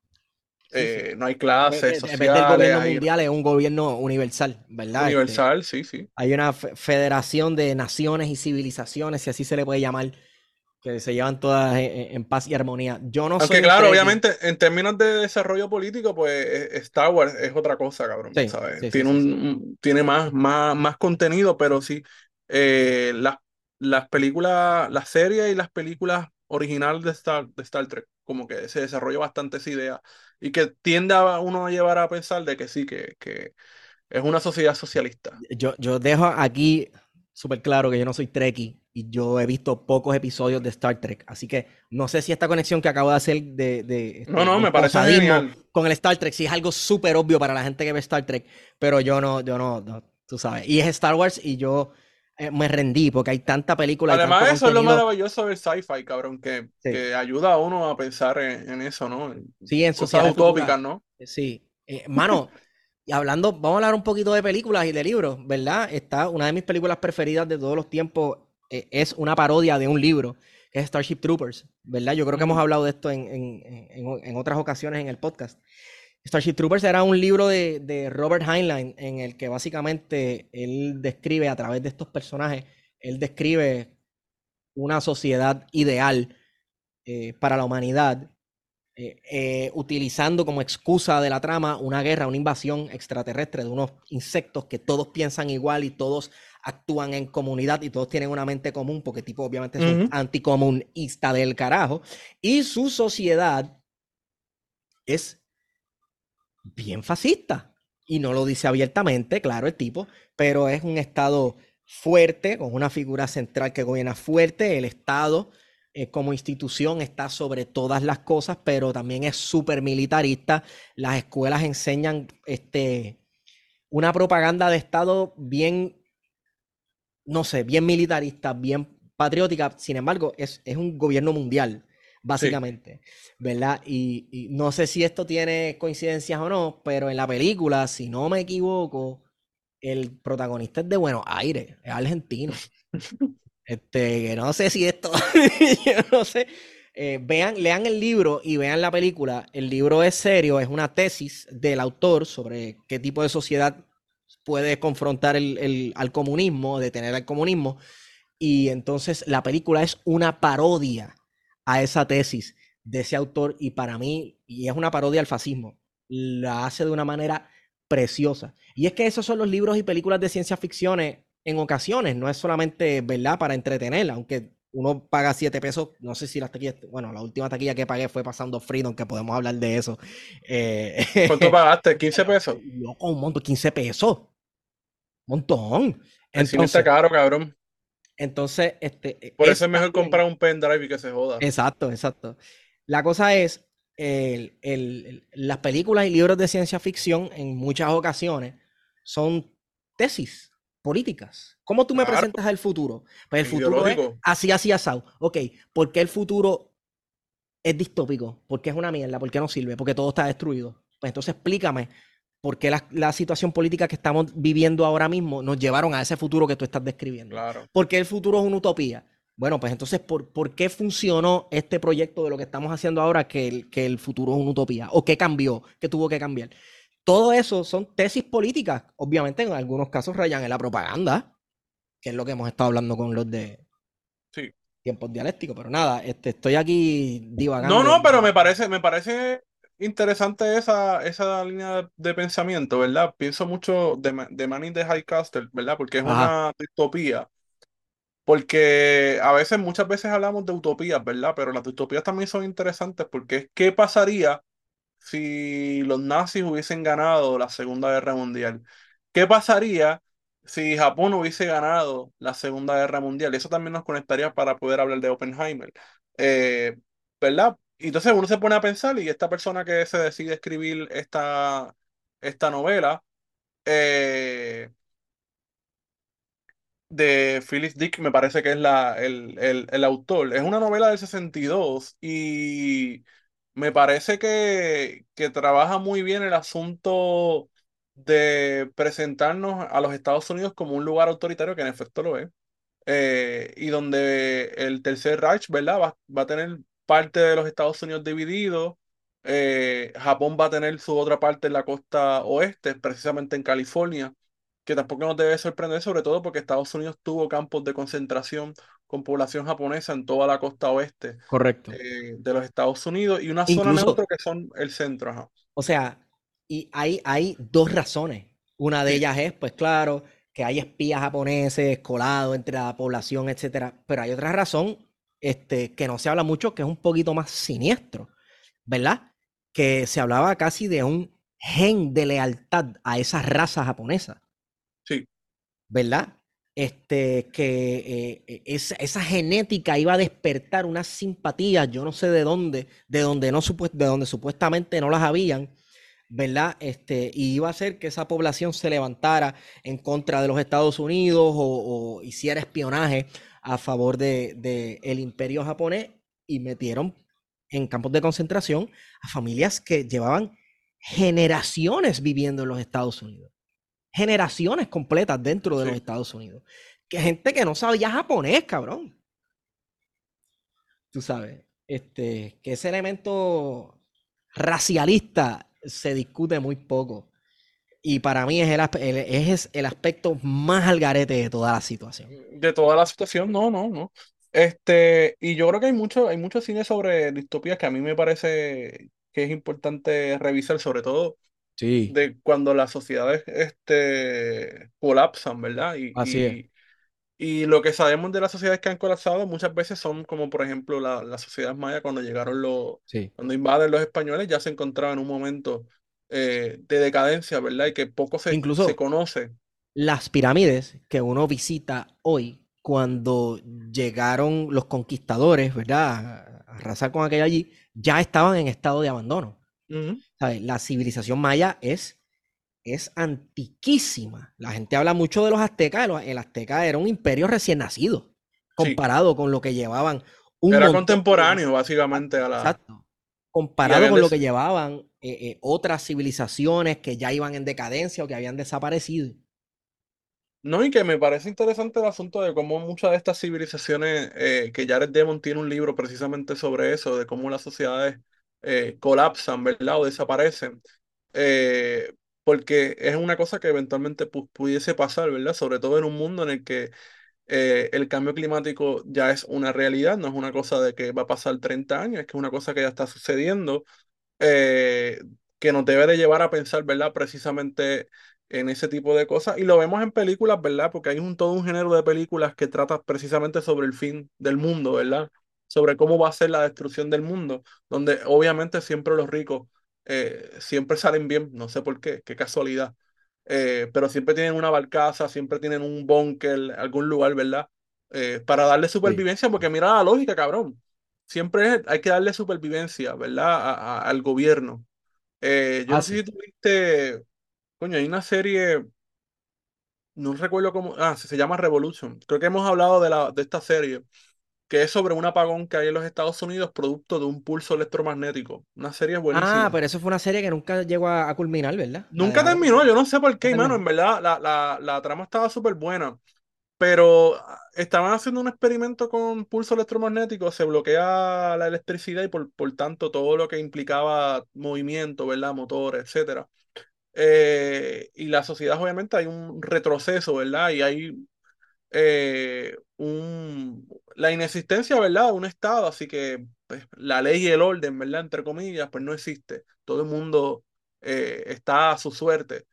Sí, sí. Eh, no hay En clases vez del sociales, gobierno hay mundial es un gobierno universal, ¿verdad? Este, universal, sí, sí. hay una fe- federación de naciones y civilizaciones, si así se le puede llamar, que se llevan todas en, en- paz y armonía. Yo no soy Aunque un claro, obviamente, en términos de desarrollo político, pues eh, Star Wars es otra cosa, cabrón, Sí, ¿sabes? sí, tiene sí, un, tiene más, más, más contenido, pero sí, eh, las, las películas, las series y las películas originales de Star, de Star Trek, como que se desarrolla bastante esa idea y que tiende a uno a llevar a pensar de que sí, que, que es una sociedad socialista. Yo, yo dejo aquí súper claro que yo no soy trekkie y yo he visto pocos episodios de Star Trek, así que no sé si esta conexión que acabo de hacer de, de este, No, no, me parece genial. con el Star Trek, sí es algo súper obvio para la gente que ve Star Trek, pero yo no, yo no, no, tú sabes. Y es Star Wars y yo eh, me rendí porque hay tanta película Además, eso es lo maravilloso del sci-fi, cabrón, que, Sí. que ayuda a uno a pensar en, en eso, ¿no? En Sí, en cosas utópicas, ¿no? Sí. Eh, mano, y hablando, vamos a hablar un poquito de películas y de libros, ¿verdad? Está una de mis películas preferidas de todos los tiempos, eh, es una parodia de un libro, que es Starship Troopers, ¿verdad? Yo creo que hemos hablado de esto en, en- en- en otras ocasiones en el podcast. Starship Troopers era un libro de, de Robert Heinlein en el que básicamente él describe a través de estos personajes, él describe una sociedad ideal eh, para la humanidad, eh, eh, utilizando como excusa de la trama una guerra, una invasión extraterrestre de unos insectos que todos piensan igual y todos actúan en comunidad y todos tienen una mente común, porque tipo obviamente son Ujú. anticomunista del carajo, y su sociedad es bien fascista. Y no lo dice abiertamente, claro, el tipo, pero es un Estado fuerte, con una figura central que gobierna fuerte, el Estado eh, como institución está sobre todas las cosas, pero también es súper militarista. Las escuelas enseñan este, una propaganda de Estado bien, no sé, bien militarista, bien patriótica. Sin embargo, es, es un gobierno mundial, básicamente, ¿verdad? Y, y no sé si esto tiene coincidencias o no, pero en la película, si no me equivoco, el protagonista es de Buenos Aires, es argentino. Este, no sé si esto, yo no sé. Eh, vean, lean el libro y vean la película. El libro es serio, es una tesis del autor sobre qué tipo de sociedad puede confrontar el, el- al comunismo, detener al comunismo. Y entonces la película es una parodia a esa tesis de ese autor y para mí, y es una parodia al fascismo, la hace de una manera preciosa. Y es que esos son los libros y películas de ciencia ficción en ocasiones, no es solamente, ¿verdad?, para entretener, aunque uno paga 7 pesos, no sé si las taquillas, bueno, la última taquilla que pagué fue pasando Freedom, que podemos hablar de eso. Eh, ¿Cuánto pagaste? ¿15 pesos? Loco, un montón, 15 pesos. Montón. El cine está Entonces, caro, cabrón. entonces, este, Por es eso es mejor comprar un pendrive y que se joda. Exacto, exacto. La cosa es, el- el- las películas y libros de ciencia ficción en muchas ocasiones son tesis políticas. ¿Cómo tú me Claro. presentas el futuro? Pues el futuro es así, así, asado. Ok, ¿por qué el futuro es distópico? ¿Por qué es una mierda? ¿Por qué no sirve? Porque todo está destruido. Pues entonces explícame por qué la, la situación política que estamos viviendo ahora mismo nos llevaron a ese futuro que tú estás describiendo. Claro. ¿Por qué el futuro es una utopía? Bueno, pues entonces, ¿por, por qué funcionó este proyecto de lo que estamos haciendo ahora que el, que el futuro es una utopía? ¿O qué cambió? ¿Qué tuvo que cambiar? Todo eso son tesis políticas. Obviamente, en algunos casos rayan en la propaganda, que es lo que hemos estado hablando con los de Sí. tiempos dialécticos. Pero nada, este, estoy aquí divagando. No, no, pero me parece, me parece interesante esa, esa línea de pensamiento, ¿verdad? Pienso mucho de, de Man in the High Castle, ¿verdad? Porque es Ajá. una distopía. Porque a veces, muchas veces hablamos de utopías, ¿verdad? Pero las distopías también son interesantes porque es qué pasaría si los nazis hubiesen ganado la Segunda Guerra Mundial. ¿Qué pasaría si Japón hubiese ganado la Segunda Guerra Mundial? Eso también nos conectaría para poder hablar de Oppenheimer. Eh, ¿verdad? Entonces uno se pone a pensar y esta persona que se decide escribir esta, esta novela eh, de Phyllis Dick, me parece que es la, el, el, el autor. Es una novela del 62 y me parece que, que trabaja muy bien el asunto de presentarnos a los Estados Unidos como un lugar autoritario, que en efecto lo es, eh, y donde el Tercer Reich, ¿verdad? Va, va a tener parte de los Estados Unidos dividido. eh, Japón va a tener su otra parte en la costa oeste, precisamente en California, que tampoco nos debe sorprender, sobre todo porque Estados Unidos tuvo campos de concentración con población japonesa en toda la costa oeste Correcto. eh, de los Estados Unidos y una zona Incluso- neutra que son el centro. ajá. O sea, y hay, hay dos razones. Una de Sí. ellas es, pues claro, que hay espías japoneses colados entre la población, etcétera. Pero hay otra razón, este, que no se habla mucho, que es un poquito más siniestro, ¿verdad? Que se hablaba casi de un gen de lealtad a esa raza japonesa, Sí, ¿verdad? Este, que eh, eh, esa, genética iba a despertar unas simpatías, yo no sé de dónde, de donde no de donde supuestamente no las habían, ¿verdad? Este, y iba a hacer que esa población se levantara en contra de los Estados Unidos o, hiciera espionaje a favor de, de el imperio japonés y metieron en campos de concentración a familias que llevaban generaciones viviendo en los Estados Unidos. Generaciones completas dentro de los. Estados Unidos. Que gente que no sabía japonés, cabrón. Tú sabes, este, que ese elemento racialista se discute muy poco. Y para mí es el- es el aspecto más al garete de toda la situación. de toda la situación, no, no, no. Este, y yo creo que hay mucho, hay mucho cine sobre distopías que a mí me parece que es importante revisar, sobre todo Sí. de cuando las sociedades este, colapsan, ¿verdad? Y, Así y, es. y lo que sabemos de las sociedades que han colapsado muchas veces son como, por ejemplo, la, la sociedad maya cuando llegaron los, Sí. cuando invaden los españoles, ya se encontraba en un momento eh, de decadencia, ¿verdad? Y que poco se, Incluso- se conoce. Las pirámides que uno visita hoy cuando llegaron los conquistadores, ¿verdad? A arrasar con aquello allí, ya estaban en estado de abandono. La civilización maya es, es antiquísima. La gente habla mucho de los aztecas. El azteca era un imperio recién nacido comparado con lo que llevaban. era contemporáneo, básicamente, a la. Exacto. Comparado con lo que llevaban eh, eh, otras civilizaciones que ya iban en decadencia o que habían desaparecido. No, y que me parece interesante el asunto de cómo muchas de estas civilizaciones, eh, que Jared Demon tiene un libro precisamente sobre eso, de cómo las sociedades eh, colapsan, ¿verdad? O desaparecen. Eh, porque es una cosa que eventualmente pudiese pasar, ¿verdad? Sobre todo en un mundo en el que el cambio climático ya es una realidad, no es una cosa de que va a pasar 30 años, es que es una cosa que ya está sucediendo, que nos debe de llevar a pensar, ¿verdad? Precisamente en ese tipo de cosas. Y lo vemos en películas, ¿verdad? Porque hay un, todo un género de películas que trata precisamente sobre el fin del mundo, ¿verdad? Sobre cómo va a ser la destrucción del mundo, donde obviamente siempre los ricos eh, siempre salen bien, no sé por qué, qué casualidad, eh, pero siempre tienen una barcaza, siempre tienen un búnker, algún lugar, ¿verdad? Eh, para darle supervivencia, porque mira la lógica, cabrón. Siempre hay que darle supervivencia, ¿verdad? al gobierno. yo no sé si tuviste Coño, hay una serie, no recuerdo cómo, ah, se llama Revolution. Creo que hemos hablado de, la, de esta serie, que es sobre un apagón que hay en los Estados Unidos producto de un pulso electromagnético. Una serie buenísima. Ah, pero eso fue una serie que nunca llegó a, culminar, ¿verdad? Nunca terminó, yo no sé por qué, mano, en verdad la, la, la trama estaba súper buena. Pero ah, estaban haciendo un experimento con pulso electromagnético, se bloquea la electricidad y por, por tanto todo lo que implicaba movimiento, ¿verdad? Motor, etcétera. Eh, y la sociedad, obviamente, hay un retroceso, ¿verdad? Y hay eh, un, la inexistencia, ¿verdad? De un Estado, así que pues, la ley y el orden, ¿verdad? Entre comillas, pues no existe. Todo el mundo eh, está a su suerte.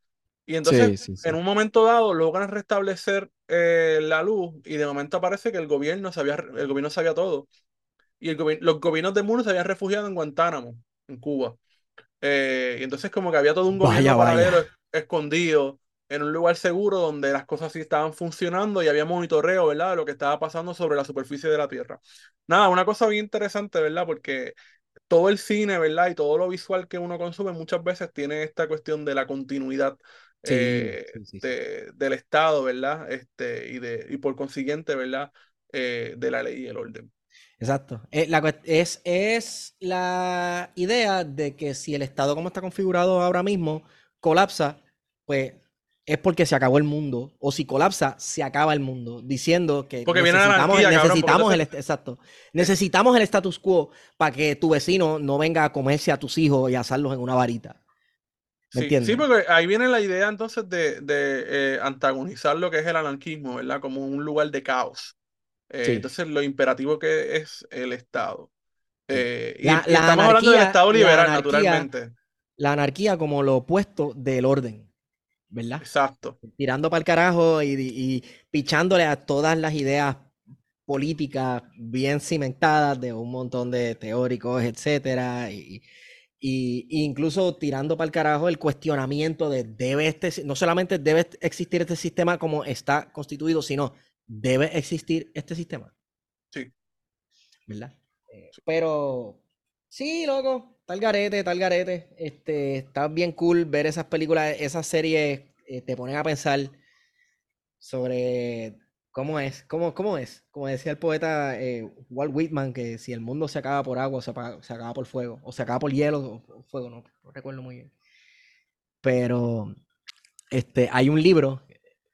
Y entonces, en un momento dado, logran restablecer la luz y de momento aparece que el gobierno sabía, el gobierno sabía todo. Y el los gobiernos del mundo se habían refugiado en Guantánamo, en Cuba. Eh, y entonces como que había todo un gobierno paralelo escondido en un lugar seguro donde las cosas sí estaban funcionando y había monitoreo, ¿verdad? De lo que estaba pasando sobre la superficie de la Tierra. Nada, una cosa bien interesante, ¿verdad? Porque todo el cine, ¿verdad? Y todo lo visual que uno consume muchas veces tiene esta cuestión de la continuidad eh, del Estado, ¿verdad? Este, y, de, y por consiguiente, ¿verdad? Eh, de la ley y el orden. Exacto. Eh, es, es la idea de que si el Estado como está configurado ahora mismo colapsa, pues es porque se acabó el mundo. O si colapsa, se acaba el mundo. Diciendo que porque necesitamos, necesitamos el exacto. Necesitamos el status quo para que tu vecino no venga a comerse a tus hijos y asarlos en una varita. sí, sí, porque ahí viene la idea entonces de, de eh, antagonizar lo que es el anarquismo, ¿verdad? Como un lugar de caos. Eh, entonces, lo imperativo que es el Estado. Eh, y, estamos hablando del Estado liberal, naturalmente. La anarquía como lo opuesto del orden, ¿verdad? Exacto. Tirando para el carajo y, pichándole a todas las ideas políticas bien cimentadas de un montón de teóricos, etcétera, y, incluso tirando para el carajo el cuestionamiento de debe este, no solamente debe existir este sistema como está constituido, sino debe existir este sistema. Sí. ¿Verdad? Eh, pero sí, loco, tal garete, tal garete. Este, está bien cool ver esas películas, esas series eh, te ponen a pensar sobre cómo es, cómo, cómo es. Como decía el poeta eh, Walt Whitman, que si el mundo se acaba por agua, se, se acaba por fuego, o se acaba por hielo o, fuego, no, no recuerdo muy bien. Pero este, hay un libro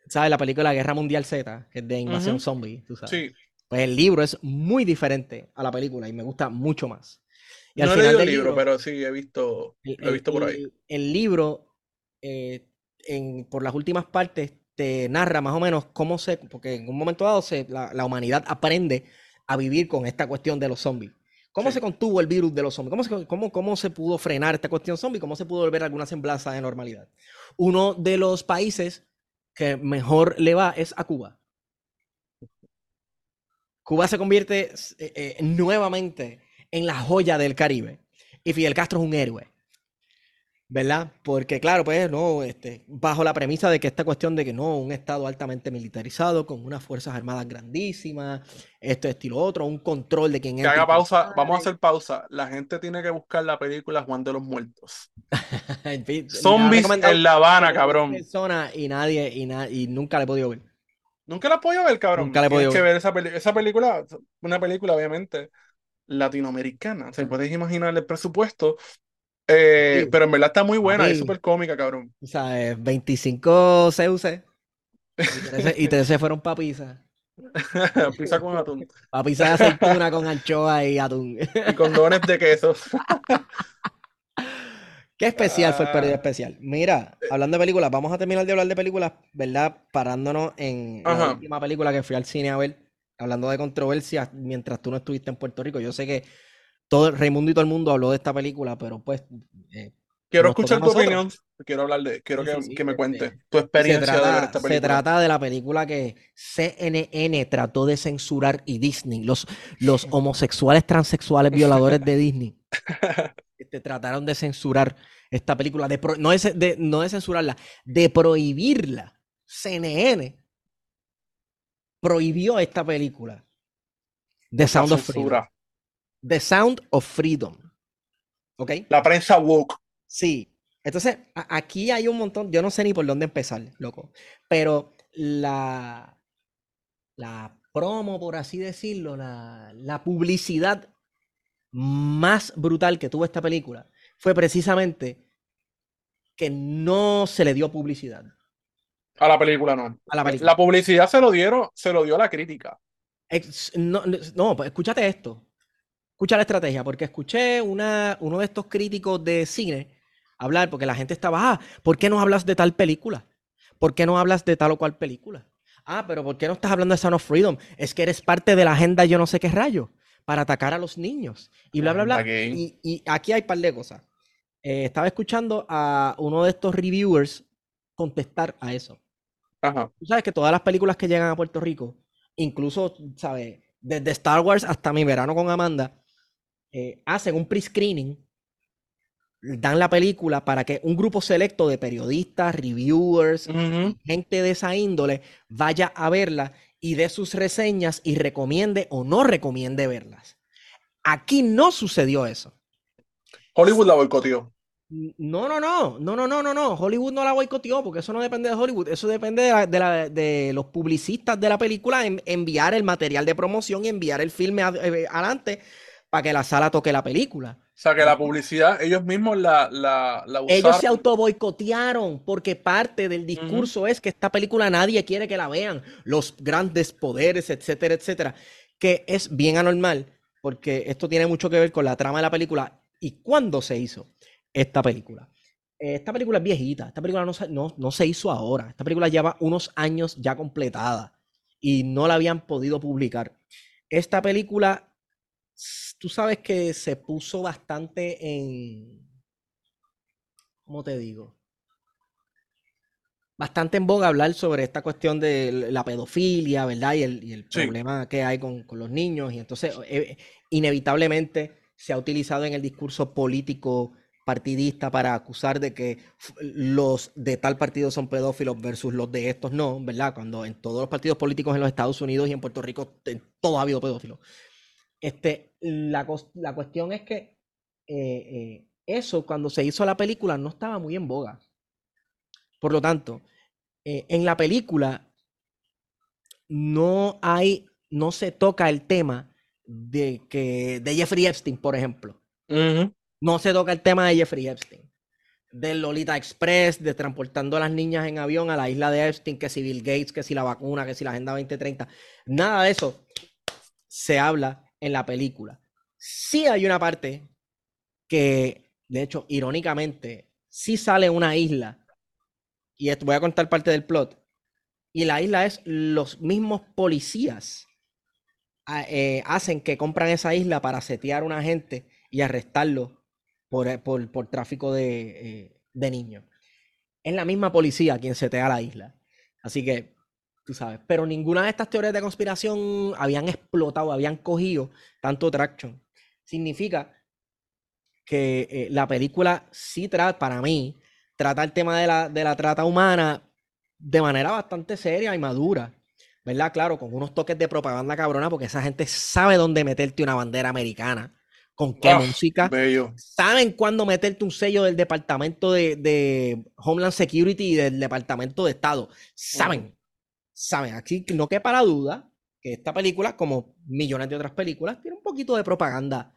¿sabes? La película Guerra Mundial Z, que es de invasión zombie, tú sabes. Sí. Pues el libro es muy diferente a la película y me gusta mucho más. Y no he leído el libro, pero sí he visto, lo he visto por ahí. El, libro, eh, en, por las últimas partes, te narra más o menos cómo se, porque en un momento dado se, la, humanidad aprende a vivir con esta cuestión de los zombies. ¿Cómo se contuvo el virus de los zombies? ¿Cómo se, cómo, ¿Cómo se pudo frenar esta cuestión zombie? ¿Cómo se pudo volver alguna semblanza de normalidad? Uno de los países que mejor le va es a Cuba. Cuba se convierte eh, eh, nuevamente en la joya del Caribe. Y Fidel Castro es un héroe. ¿Verdad? Porque claro, pues no, este, bajo la premisa de que esta cuestión de que no, un estado altamente militarizado, con unas fuerzas armadas grandísimas, esto, estilo otro, un control de quién Que haga pausa, vamos a hacer pausa. La gente tiene que buscar la película Juan de los Muertos. Zombies en La Habana, cabrón. y nadie, y, y nunca le he podido ver. Nunca la he podido ver, cabrón. Nunca le he podido ver. esa, esa película, una película, obviamente, latinoamericana. O sea, puedes imaginar el presupuesto eh, pero en verdad está muy buena, es súper cómica, cabrón. O sea, 25 Zeus y 13 fueron para pizza. con atún. Para pizza de aceituna con anchoa y atún. y con dones de queso. Qué especial fue el periodo ah. especial. Mira, hablando de películas, vamos a terminar de hablar de películas, ¿verdad? Parándonos en la última película que fui al cine a ver, hablando de controversias mientras tú no estuviste en Puerto Rico. Yo sé que todo Raimundo y todo el mundo habló de esta película, pero pues. Eh, quiero escuchar tu opinión. Quiero hablar de, quiero que, que, me cuente tu experiencia de ver esta película. Se trata de la película que CNN trató de censurar y Disney, los, los homosexuales transexuales violadores de Disney, este, trataron de censurar esta película, de, no, de, no de censurarla, de prohibirla. CNN prohibió esta película. The Sound of Freedom. The Sound of Freedom. ¿Ok? La prensa woke. Sí. Entonces, aquí hay un montón, yo no sé ni por dónde empezar, loco. Pero la, la promo, por así decirlo, la, la publicidad más brutal que tuvo esta película fue precisamente que no se le dio publicidad. A la película no. A la, película. la publicidad se lo dieron, se lo dio a la crítica. no, no, pues escúchate esto escucha la estrategia, porque escuché una, uno de estos críticos de cine hablar, porque la gente estaba, ah, ¿por qué no hablas de tal película? ¿Por qué no hablas de tal o cual película? Ah, pero ¿por qué no estás hablando de Son of Freedom? Es que eres parte de la agenda yo no sé qué rayo, para atacar a los niños. Y bla, bla, bla. Y, aquí hay un par de cosas. Eh, estaba escuchando a uno de estos reviewers contestar a eso. Ajá. Tú sabes que todas las películas que llegan a Puerto Rico, incluso, ¿sabes? Desde Star Wars hasta Mi Verano con Amanda, eh, hacen un pre-screening, dan la película para que un grupo selecto de periodistas, reviewers, gente de esa índole vaya a verla y dé sus reseñas y recomiende o no recomiende verlas. Aquí no sucedió eso. Hollywood la boicoteó. No, no, no, no, no, no, no, no. Hollywood no la boicoteó porque eso no depende de Hollywood, eso depende de, los publicistas de la película en, enviar el material de promoción y enviar el filme eh, adelante para que la sala toque la película. O sea, que la publicidad, ellos mismos la, la, usaron. Ellos se auto boicotearon porque parte del discurso es que esta película nadie quiere que la vean. Los grandes poderes, etcétera, etcétera. Que es bien anormal porque esto tiene mucho que ver con la trama de la película y cuándo se hizo esta película. Esta película es viejita, esta película no, no, no se hizo ahora, esta película lleva unos años ya completada y no la habían podido publicar. Esta película tú sabes que se puso bastante en, ¿cómo te digo? Bastante en boga hablar sobre esta cuestión de la pedofilia, ¿verdad? Y el, problema que hay con, los niños. Y entonces, eh, inevitablemente, se ha utilizado en el discurso político partidista para acusar de que los de tal partido son pedófilos versus los de estos no, ¿verdad? Cuando en todos los partidos políticos en los Estados Unidos y en Puerto Rico todo ha habido pedófilos. Este, la, cuestión es que eh, eh, eso cuando se hizo la película no estaba muy en boga. Por lo tanto, eh, en la película no hay, no se toca el tema de que de Jeffrey Epstein, por ejemplo. No se toca el tema de Jeffrey Epstein. Del Lolita Express, de transportando a las niñas en avión a la isla de Epstein, que si Bill Gates, que si la vacuna, que si la Agenda 2030. Nada de eso se habla en la película. Sí hay una parte que, de hecho, irónicamente, sí sale una isla. Y voy a contar parte del plot. Y la isla es los mismos policías ah, eh, hacen que compran esa isla para setear a una gente y arrestarlo por, eh, por, tráfico de, eh, de niños. Es la misma policía quien setea la isla. Así que tú sabes. Pero ninguna de estas teorías de conspiración habían explotado, habían cogido tanto traction. Significa que eh, la película sí trata, para mí, trata el tema de la, de la trata humana de manera bastante seria y madura. ¿Verdad? Claro, con unos toques de propaganda cabrona, porque esa gente sabe dónde meterte una bandera americana, con qué música, bello. saben cuándo meterte un sello del Departamento de, de Homeland Security y del Departamento de Estado. Saben, saben. Aquí no quepa la duda que esta película, como millones de otras películas, tiene un poquito de propaganda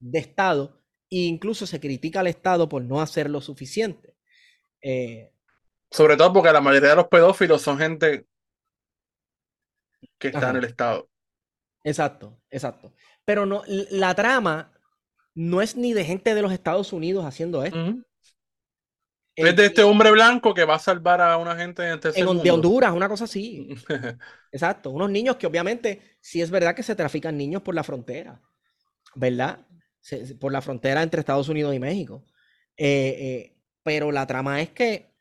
de Estado e incluso se critica al Estado por no hacer lo suficiente. Eh, Sobre todo porque la mayoría de los pedófilos son gente que está Ajá. en el Estado. exacto, exacto. Pero no, la trama no es ni de gente de los Estados Unidos haciendo esto. El- Es de este hombre blanco que va a salvar a una gente en tercer en, de. Honduras, una cosa así. Exacto, unos niños que obviamente sí es verdad que se trafican niños por la frontera, ¿verdad? Se- por la frontera entre Estados Unidos y México. Eh, eh, pero la trama es que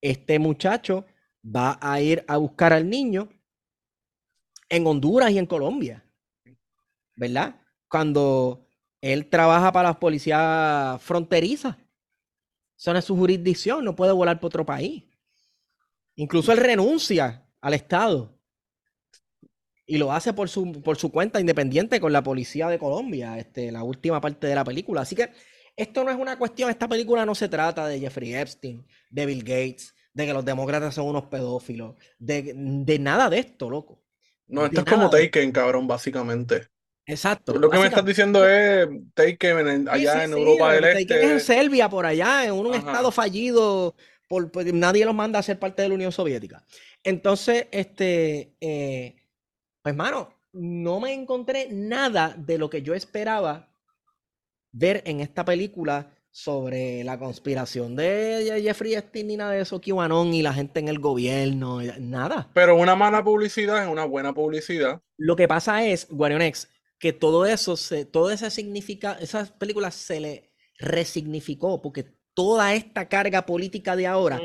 este muchacho va a ir a buscar al niño en Honduras y en Colombia, ¿verdad? Cuando él trabaja para las policías fronterizas. Eso no es su jurisdicción, no puede volar por otro país. Incluso él renuncia al Estado y lo hace por su, por su cuenta independiente con la policía de Colombia, este, la última parte de la película. Así que esto no es una cuestión, esta película no se trata de Jeffrey Epstein, de Bill Gates, de que los demócratas son unos pedófilos, de, de nada de esto, loco. No, esto es como Taken, cabrón, básicamente. Exacto. Lo que me estás diciendo es Taken Sí, allá sí, en Europa del hay que es en Este. Serbia, por allá, en un Ajá. estado fallido, por, nadie los manda a ser parte de la Unión Soviética. Entonces, este, eh, pues, mano, no me encontré nada de lo que yo esperaba ver en esta película sobre la conspiración de Jeffrey Epstein ni nada de eso, QAnon y la gente en el gobierno, nada. Pero una mala publicidad es una buena publicidad. Lo que pasa es, Guarionex, que todo eso, se, todo ese significa, esas películas se le resignificó, porque toda esta carga política de ahora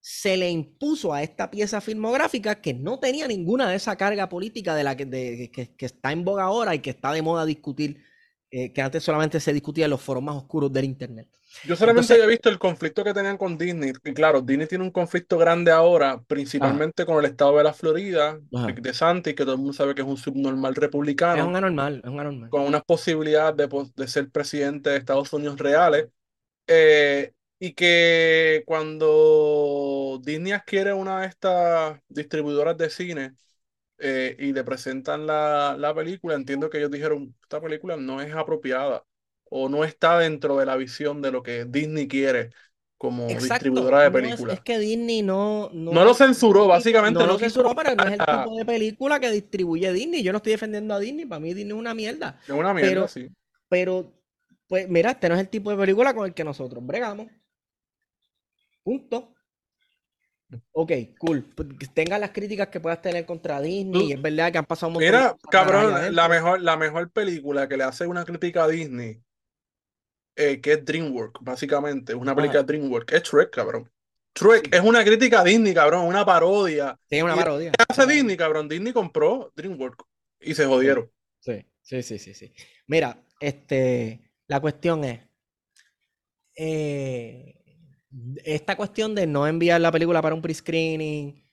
se le impuso a esta pieza filmográfica que no tenía ninguna de esa carga política de la que, de- que, que está en boga ahora y que está de moda discutir, eh, que antes solamente se discutía en los foros más oscuros del internet. Yo solamente Entonces- había visto el conflicto que tenían con Disney. Y claro, Disney tiene un conflicto grande ahora, principalmente con el estado de la Florida, Ajá. Rick DeSantis, que todo el mundo sabe que es un subnormal Es republicano, un anormal, es un anormal. con unas posibilidades de, de ser presidente de Estados Unidos reales. Eh, y que cuando Disney adquiere una de estas distribuidoras de cine eh, y le presentan la, la película, entiendo que ellos dijeron, esta película no es apropiada o no está dentro de la visión de lo que Disney quiere como Exacto. distribuidora de no es- películas. es, que Disney no, no, No lo censuró, básicamente no lo censuró, pero no es el tipo de película que distribuye Disney. Yo no estoy defendiendo a Disney, para mí Disney es una mierda. Es una mierda, Pero- sí. Pero, pues mira, este no es el tipo de película con el que nosotros bregamos. Punto. Ok, cool. Pues, Tenga las críticas que puedas tener contra Disney. y es verdad que han pasado un montón Mira, cabrón, la mejor, la mejor película que le hace una crítica a Disney, eh, que es DreamWorks, básicamente, es una película de DreamWorks, es Shrek, cabrón. Shrek Sí. es una crítica a Disney, cabrón, una parodia. Sí, una parodia. ¿Qué hace Disney, cabrón? Disney compró DreamWorks y se jodieron. Sí, sí, sí, sí, sí. Mira, este, la cuestión es, eh, esta cuestión de no enviar la película para un pre-screening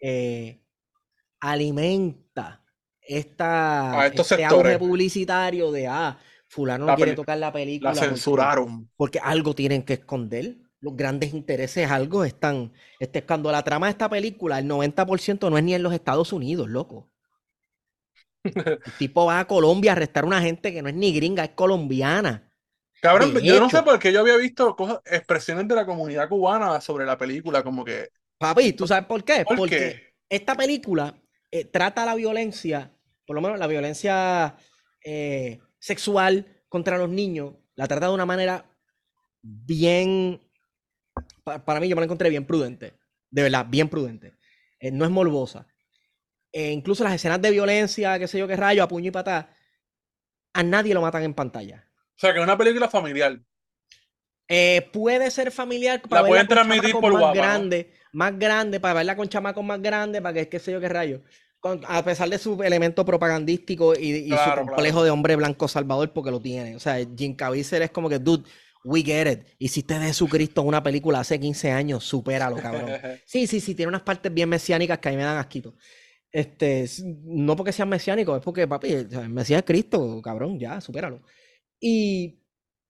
eh, alimenta esta, A estos este auge sectores. publicitario de, ah, fulano no quiere tocar la película La censuraron. porque algo tienen que esconder. Los grandes intereses, algo están. Este, cuando la trama de esta película, el 90% no es ni en los Estados Unidos, loco. El tipo va a Colombia a arrestar a una gente que no es ni gringa, es colombiana. Cabrón, De yo no sé por qué yo había visto cosas, expresiones de la comunidad cubana sobre la película, como que, Papi, ¿tú sabes por qué? ¿por Porque qué? esta película eh, trata la violencia, por lo menos la violencia eh, sexual contra los niños, la trata de una manera bien, pa- para mí yo me la encontré bien prudente, de verdad, bien prudente. Eh, no es morbosa. Eh, incluso las escenas de violencia, qué sé yo qué rayo, a puño y patá, a nadie lo matan en pantalla. O sea, que es una película familiar. Eh, puede ser familiar para La verla pueden con transmitir por más guapa, ¿no? grande, más grande, para verla con chamacos más grandes, para que qué sé yo qué rayo. A pesar de su elemento propagandístico y, su complejo de hombre blanco salvador, porque lo tiene. O sea, Jim Caviezel es como que, dude, we get it. Hiciste de Jesucristo una película hace 15 años, supéralo, cabrón. Sí, sí, sí, tiene unas partes bien mesiánicas que a mí me dan asquito. Este, no porque sean mesiánicos, es porque, papi, el Mesías es Cristo, cabrón, ya, supéralo. Y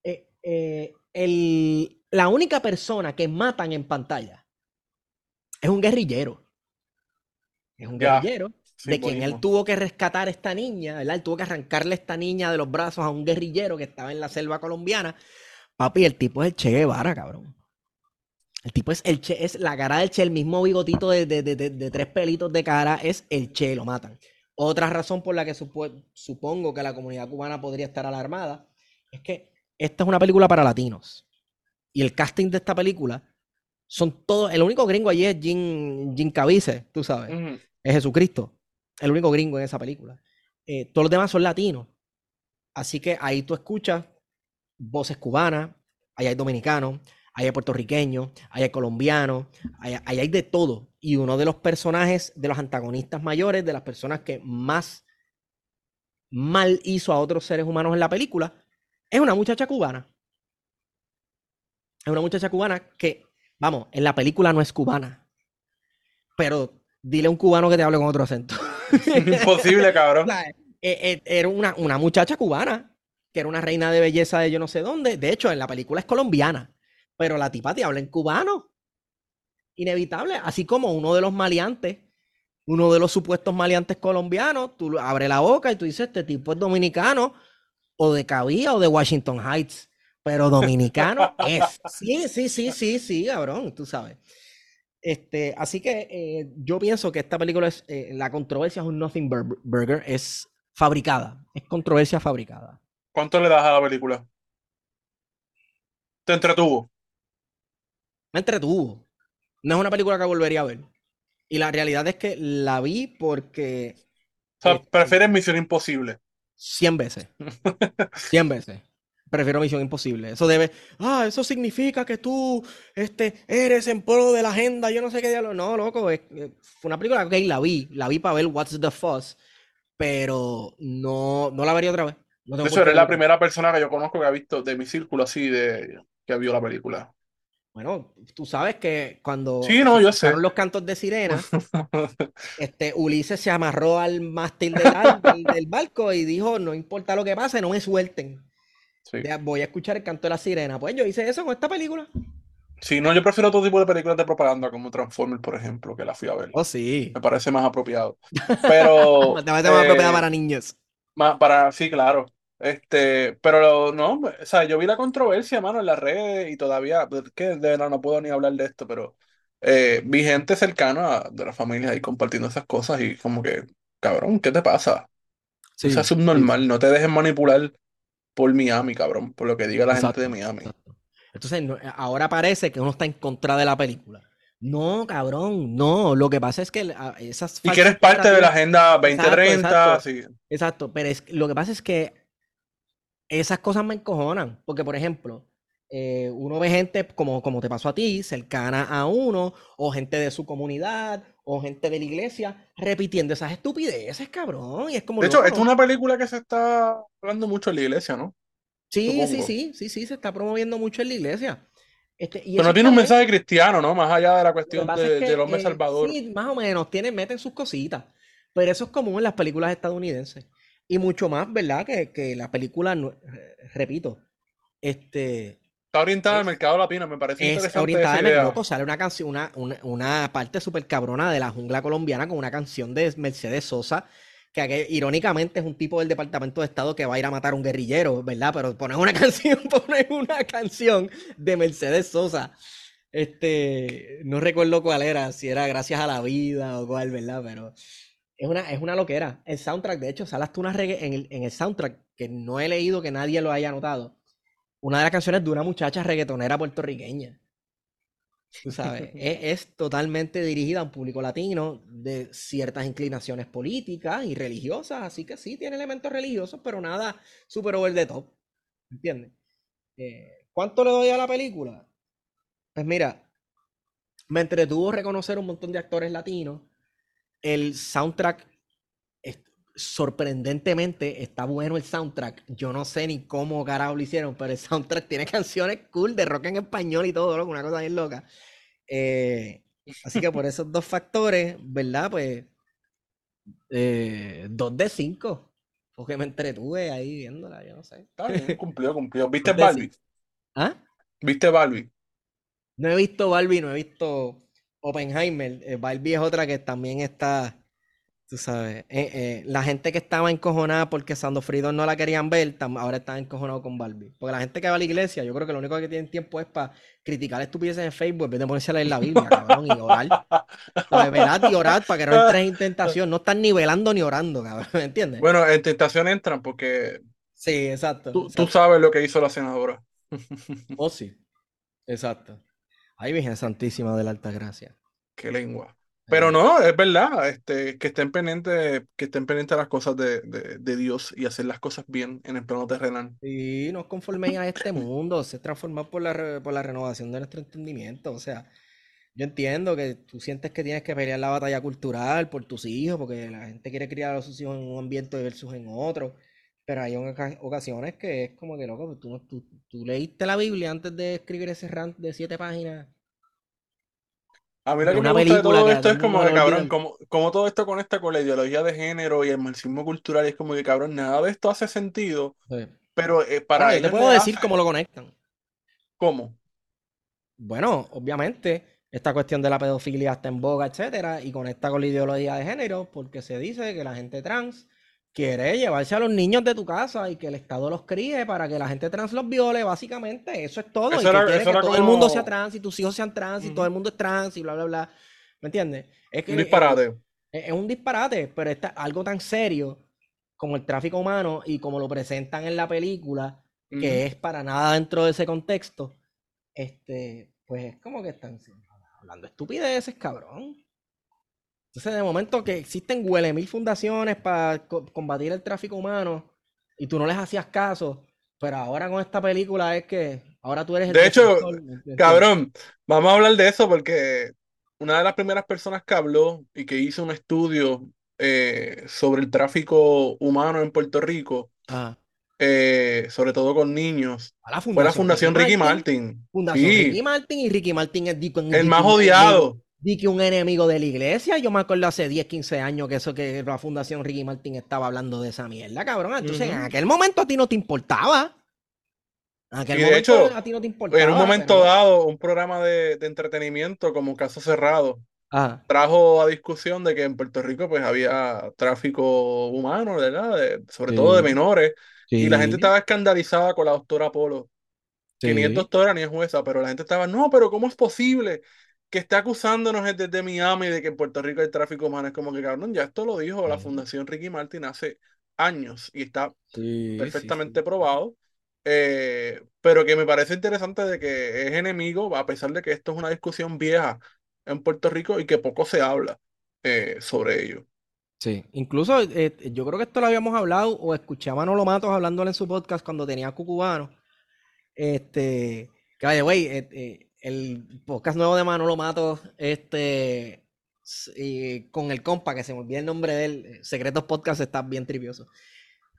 eh, eh, el, la única persona que matan en pantalla es un guerrillero. Es un guerrillero de quien él tuvo que rescatar a esta niña, ¿verdad? Él tuvo que arrancarle a esta niña de los brazos a un guerrillero que estaba en la selva colombiana. Papi, el tipo es el Che Guevara, cabrón. El tipo es el Che, es la cara del Che, el mismo bigotito de, de, tres pelitos de cara, es el Che, lo matan. Otra razón por la que supongo que la comunidad cubana podría estar alarmada es que esta es una película para latinos. Y el casting de esta película son todos. El único gringo allí es Jim, Jim Caviezel, tú sabes. Es Jesucristo. El único gringo en esa película. Eh, todos los demás son latinos. Así que ahí tú escuchas voces cubanas, ahí hay dominicanos, ahí hay puertorriqueños, ahí hay colombianos, ahí, hay de todo. Y uno de los personajes, de los antagonistas mayores, de las personas que más mal hizo a otros seres humanos en la película, es una muchacha cubana. Es una muchacha cubana que, vamos, en la película no es cubana. Pero dile a un cubano que te hable con otro acento. Imposible, cabrón. Eh, eh, era una, una muchacha cubana, que era una reina de belleza de yo no sé dónde. De hecho, en la película es colombiana. Pero la tipa te habla en cubano. Inevitable. Así como uno de los maleantes, uno de los supuestos maleantes colombianos, tú abres la boca y tú dices, este tipo es dominicano o de Cabía o de Washington Heights, pero dominicano es. Sí, sí, sí, sí, sí, cabrón, tú sabes. Este, así que eh, yo pienso que esta película es, eh, la controversia es un Nothing Burger, es fabricada, es controversia fabricada. ¿Cuánto le das a la película? ¿Te entretuvo? Me entretuvo. No es una película que volvería a ver. Y la realidad es que la vi porque... O sea, este, prefieres Misión Imposible. 100 veces. 100 veces. Prefiero Misión Imposible. Eso debe. Ah, eso significa que tú este, eres en pro de la agenda. Yo no sé qué diablo. No, loco. Es, fue una película que la vi. La vi para ver What's the Fuss. Pero no, no la vería otra vez. No eso eres la primera persona que yo conozco que ha visto de mi círculo así de que vio la película. Bueno, tú sabes que cuando sí, no, yo sé. los cantos de sirena, este, Ulises se amarró al mástil del, barco y dijo, no importa lo que pase, no me suelten. Voy a escuchar el canto de la sirena. Pues yo hice eso con esta película. Sí, no, yo prefiero otro tipo de películas de propaganda como Transformers, por ejemplo, que la fui a ver. Oh, sí. Me parece más apropiado. Pero... más apropiada eh, para niños. Más para, sí, claro. Este, pero no, o sea, yo vi la controversia, mano, en las redes y todavía, que de verdad no puedo ni hablar de esto, pero eh, vi gente cercana de la familia ahí compartiendo esas cosas y como que, cabrón, ¿qué te pasa? Sí, o sea, subnormal, no te dejes manipular por Miami, cabrón, por lo que diga la gente de Miami. Entonces, ahora parece que uno está en contra de la película. No, cabrón, no. Lo que pasa es que esas. Y que eres parte de la Agenda 2030. Exacto, exacto. pero es, lo que pasa es que esas cosas me encojonan. Porque, por ejemplo, eh, uno ve gente como, como te pasó a ti, cercana a uno, o gente de su comunidad, o gente de la iglesia, repitiendo esas estupideces, cabrón. Y es como. De hecho, es una película que se está hablando mucho en la iglesia, ¿no? Sí, sí, sí, sí, sí, se está promoviendo mucho en la iglesia. Este, Pero no tiene un mensaje cristiano, ¿no? Más allá de la cuestión del hombre eh, salvador. Sí, más o menos, tiene, meten sus cositas. Pero eso es común en las películas estadounidenses. Y mucho más, ¿verdad? Que, que la película, repito, este... Está orientada al mercado latino, me parece interesante. Está orientada al mercado, sale una canción, una, una, parte súper cabrona de la jungla colombiana con una canción de Mercedes Sosa, que irónicamente es un tipo del Departamento de Estado que va a ir a matar a un guerrillero, ¿verdad? Pero pones una canción, pones una canción de Mercedes Sosa. Este, no recuerdo cuál era, si era Gracias a la Vida o cuál, ¿verdad? Pero es una, es una loquera. El soundtrack, de hecho, sale una reggae en el, en el soundtrack, que no he leído que nadie lo haya notado. Una de las canciones de una muchacha reggaetonera puertorriqueña. Tú sabes, es, totalmente dirigida a un público latino de ciertas inclinaciones políticas y religiosas, así que sí, tiene elementos religiosos, pero nada super over the top. ¿Entiendes? Eh, ¿Cuánto le doy a la película? Pues mira, me entretuvo reconocer un montón de actores latinos el soundtrack sorprendentemente está bueno el soundtrack. Yo no sé ni cómo carajo lo hicieron, pero el soundtrack tiene canciones cool de rock en español y todo, una cosa bien loca. Eh, así que por esos dos factores, ¿verdad? Pues eh, dos de cinco. Porque me entretuve ahí viéndola, yo no sé. Está bien, cumplió, cumplió. ¿Viste Barbie? ¿Ah? ¿Viste Barbie? No he visto Barbie, no he visto Oppenheimer. Eh, Barbie es otra que también está Tú sabes, eh, eh, la gente que estaba encojonada porque Sando Freedom no la querían ver, ahora están encojonados con Barbie. Porque la gente que va a la iglesia, yo creo que lo único que tienen tiempo es para criticar estupideces en Facebook en vez de ponerse a leer la Biblia, cabrón, y orar. ¿Verdad? Y orar para que no entres en tentación. No están nivelando ni orando, cabrón, ¿me entiendes? Bueno, en tentación entran porque. Sí, exacto. Tú, tú sabes lo que hizo la senadora. oh, sí. Exacto. Ay, Virgen Santísima de la Alta Gracia. Qué lengua. Pero no, es verdad, este, que estén pendientes, que estén pendientes las cosas de, de, Dios y hacer las cosas bien en el plano terrenal. Sí, no conforméis a este mundo, se transforma por la, por la renovación de nuestro entendimiento. O sea, yo entiendo que tú sientes que tienes que pelear la batalla cultural por tus hijos, porque la gente quiere criar a sus hijos en un ambiente versus en otro. Pero hay ocasiones que es como que, loco, tú, tú, tú leíste la Biblia antes de escribir ese rant de siete páginas a mí lo que me gusta de todo esto es como que, cabrón, como, como, todo esto conecta con la ideología de género y el marxismo cultural, y es como que, cabrón, nada de esto hace sentido. Pero eh, para ellos. Te puedo decir cómo lo conectan. ¿Cómo? Bueno, obviamente, esta cuestión de la pedofilia está en boga, etcétera, y conecta con la ideología de género, porque se dice que la gente trans quiere llevarse a los niños de tu casa y que el Estado los críe para que la gente trans los viole, básicamente. Eso es todo. y que quiere que todo el mundo sea trans y tus hijos sean trans y todo el mundo es trans y bla, bla, bla. ¿Me entiendes? Es un disparate. Es, un disparate, pero está algo tan serio como el tráfico humano y como lo presentan en la película, que es para nada dentro de ese contexto, este, pues es como que están hablando estupideces, cabrón. Entonces, de momento que existen huele mil fundaciones para combatir el tráfico humano y tú no les hacías caso, pero ahora con esta película es que ahora tú eres el. De hecho, cabrón, vamos a hablar de eso porque una de las primeras personas que habló y que hizo un estudio eh, sobre el tráfico humano en Puerto Rico, eh, sobre todo con niños, fue la Fundación Ricky Martin. Fundación Ricky Martin y Ricky Martin es el más odiado di que un enemigo de la iglesia. Yo me acuerdo hace 10, 15 años que eso que la Fundación Ricky Martin estaba hablando de esa mierda, cabrón. Entonces, en aquel momento a ti no te importaba. En aquel y de hecho, a ti no te importaba. En un momento dado, un programa de, entretenimiento como Caso Cerrado trajo a discusión de que en Puerto Rico pues había tráfico humano, ¿verdad? sobre todo de menores. Y la gente estaba escandalizada con la doctora Polo. Que ni es doctora ni es jueza, pero la gente estaba, no, pero ¿cómo es posible? Que está acusándonos desde Miami de que en Puerto Rico hay tráfico humano. Es como que, cabrón, ya esto lo dijo la Fundación Ricky Martin hace años y está perfectamente probado. Eh, pero que me parece interesante de que es enemigo, a pesar de que esto es una discusión vieja en Puerto Rico y que poco se habla eh, sobre ello. Sí, incluso eh, yo creo que esto lo habíamos hablado o escuchaba a Manolo Matos hablándole en su podcast cuando tenía Cucubano. Este, que güey, eh, el podcast nuevo de Manolo Mato, este, con el compa, que se me olvida el nombre de él, Secretos Podcast, está bien trivioso.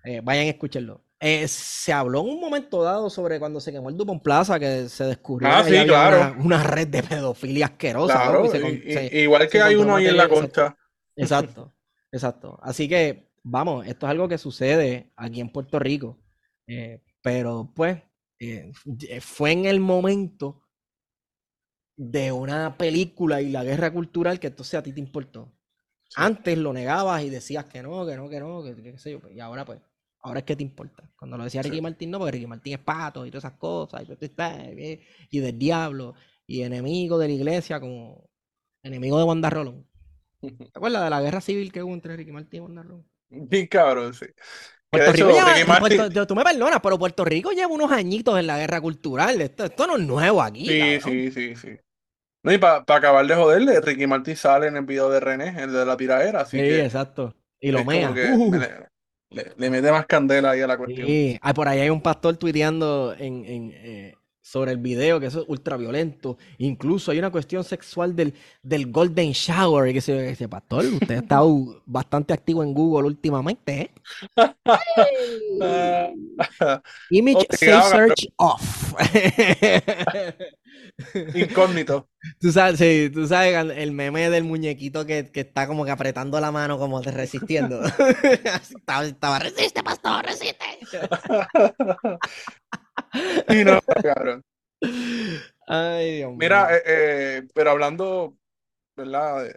Eh, vayan a escucharlo. Eh, se habló en un momento dado sobre cuando se quemó el Dupont Plaza, que se descubrió ah, una, red de pedofilia asquerosa. igual que hay uno ahí en la costa. Exacto, exacto. Así que, vamos, esto es algo que sucede aquí en Puerto Rico. Eh, pero pues, fue en el momento de una película y la guerra cultural que entonces a ti te importó. Antes lo negabas y decías que no, que no, que no, que, qué sé yo. Pues, y ahora pues, ahora es que te importa. Cuando lo decía Ricky Martín, no, porque Ricky Martín es pato y todas esas cosas, y, y del diablo, y enemigo de la iglesia como enemigo de Wanda Rolón. ¿Te acuerdas de la guerra civil que hubo entre Ricky Martín y Wanda Rolón? Sí, cabrón, sí. Puerto Rico lleva, tú me perdonas, pero Puerto Rico lleva unos añitos en la guerra cultural. Esto, esto no es nuevo aquí. Sí, sí, sí, sí. No, y para acabar de joderle, Ricky Martin sale en el video de René, el de la tiradera. Así sí, exacto. Y lo mea. Uh. le, mete más candela ahí a la cuestión. Sí, por ahí hay un pastor tuiteando en, en, eh, sobre el video, que eso es ultra violento. Incluso hay una cuestión sexual del, del Golden Shower. Y que se dice, pastor, usted ha estado bastante activo en Google últimamente. ¿eh? Image Safe Search Off. Incógnito. Tú sabes, sí, tú sabes el meme del muñequito que, que, está como que apretando la mano, como te resistiendo. estaba, estaba, resiste, pastor, resiste. Y no, cabrón. Ay, Dios Mira, eh, eh, pero hablando, ¿verdad?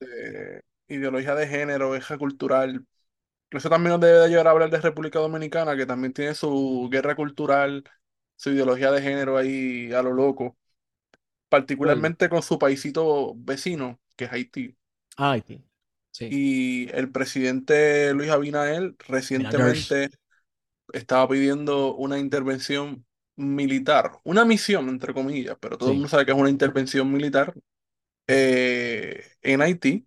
De, ideología de género, eje cultural. Eso también nos debe de llevar a hablar de República Dominicana, que también tiene su guerra cultural, su ideología de género ahí a lo loco. Particularmente con su paisito vecino, que es Haití. Ah, Haití. Sí. Y el presidente Luis Abinader recientemente estaba pidiendo una intervención militar, una misión, entre comillas, pero todo el mundo sabe que es una intervención militar eh, en Haití,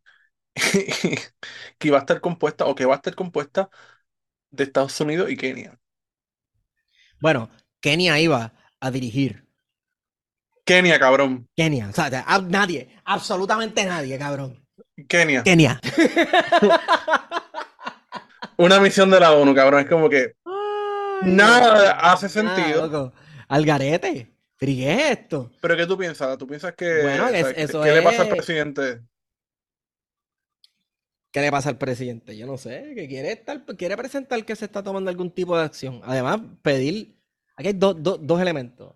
que iba a estar compuesta, o que va a estar compuesta de Estados Unidos y Kenia. Bueno, Kenia iba a dirigir. Kenia, cabrón. Kenia, o sea, nadie, absolutamente nadie, cabrón. Kenia. Kenia. Una misión de la ONU, cabrón. Es como que nada hace sentido. Al garete. ¿Pero qué es esto? ¿Pero qué tú piensas? ¿Tú piensas que... Bueno, eso ¿Qué le pasa al presidente? ¿Qué le pasa al presidente? Yo no sé, que quiere estar, quiere presentar que se está tomando algún tipo de acción. Además, pedir Aquí hay dos elementos.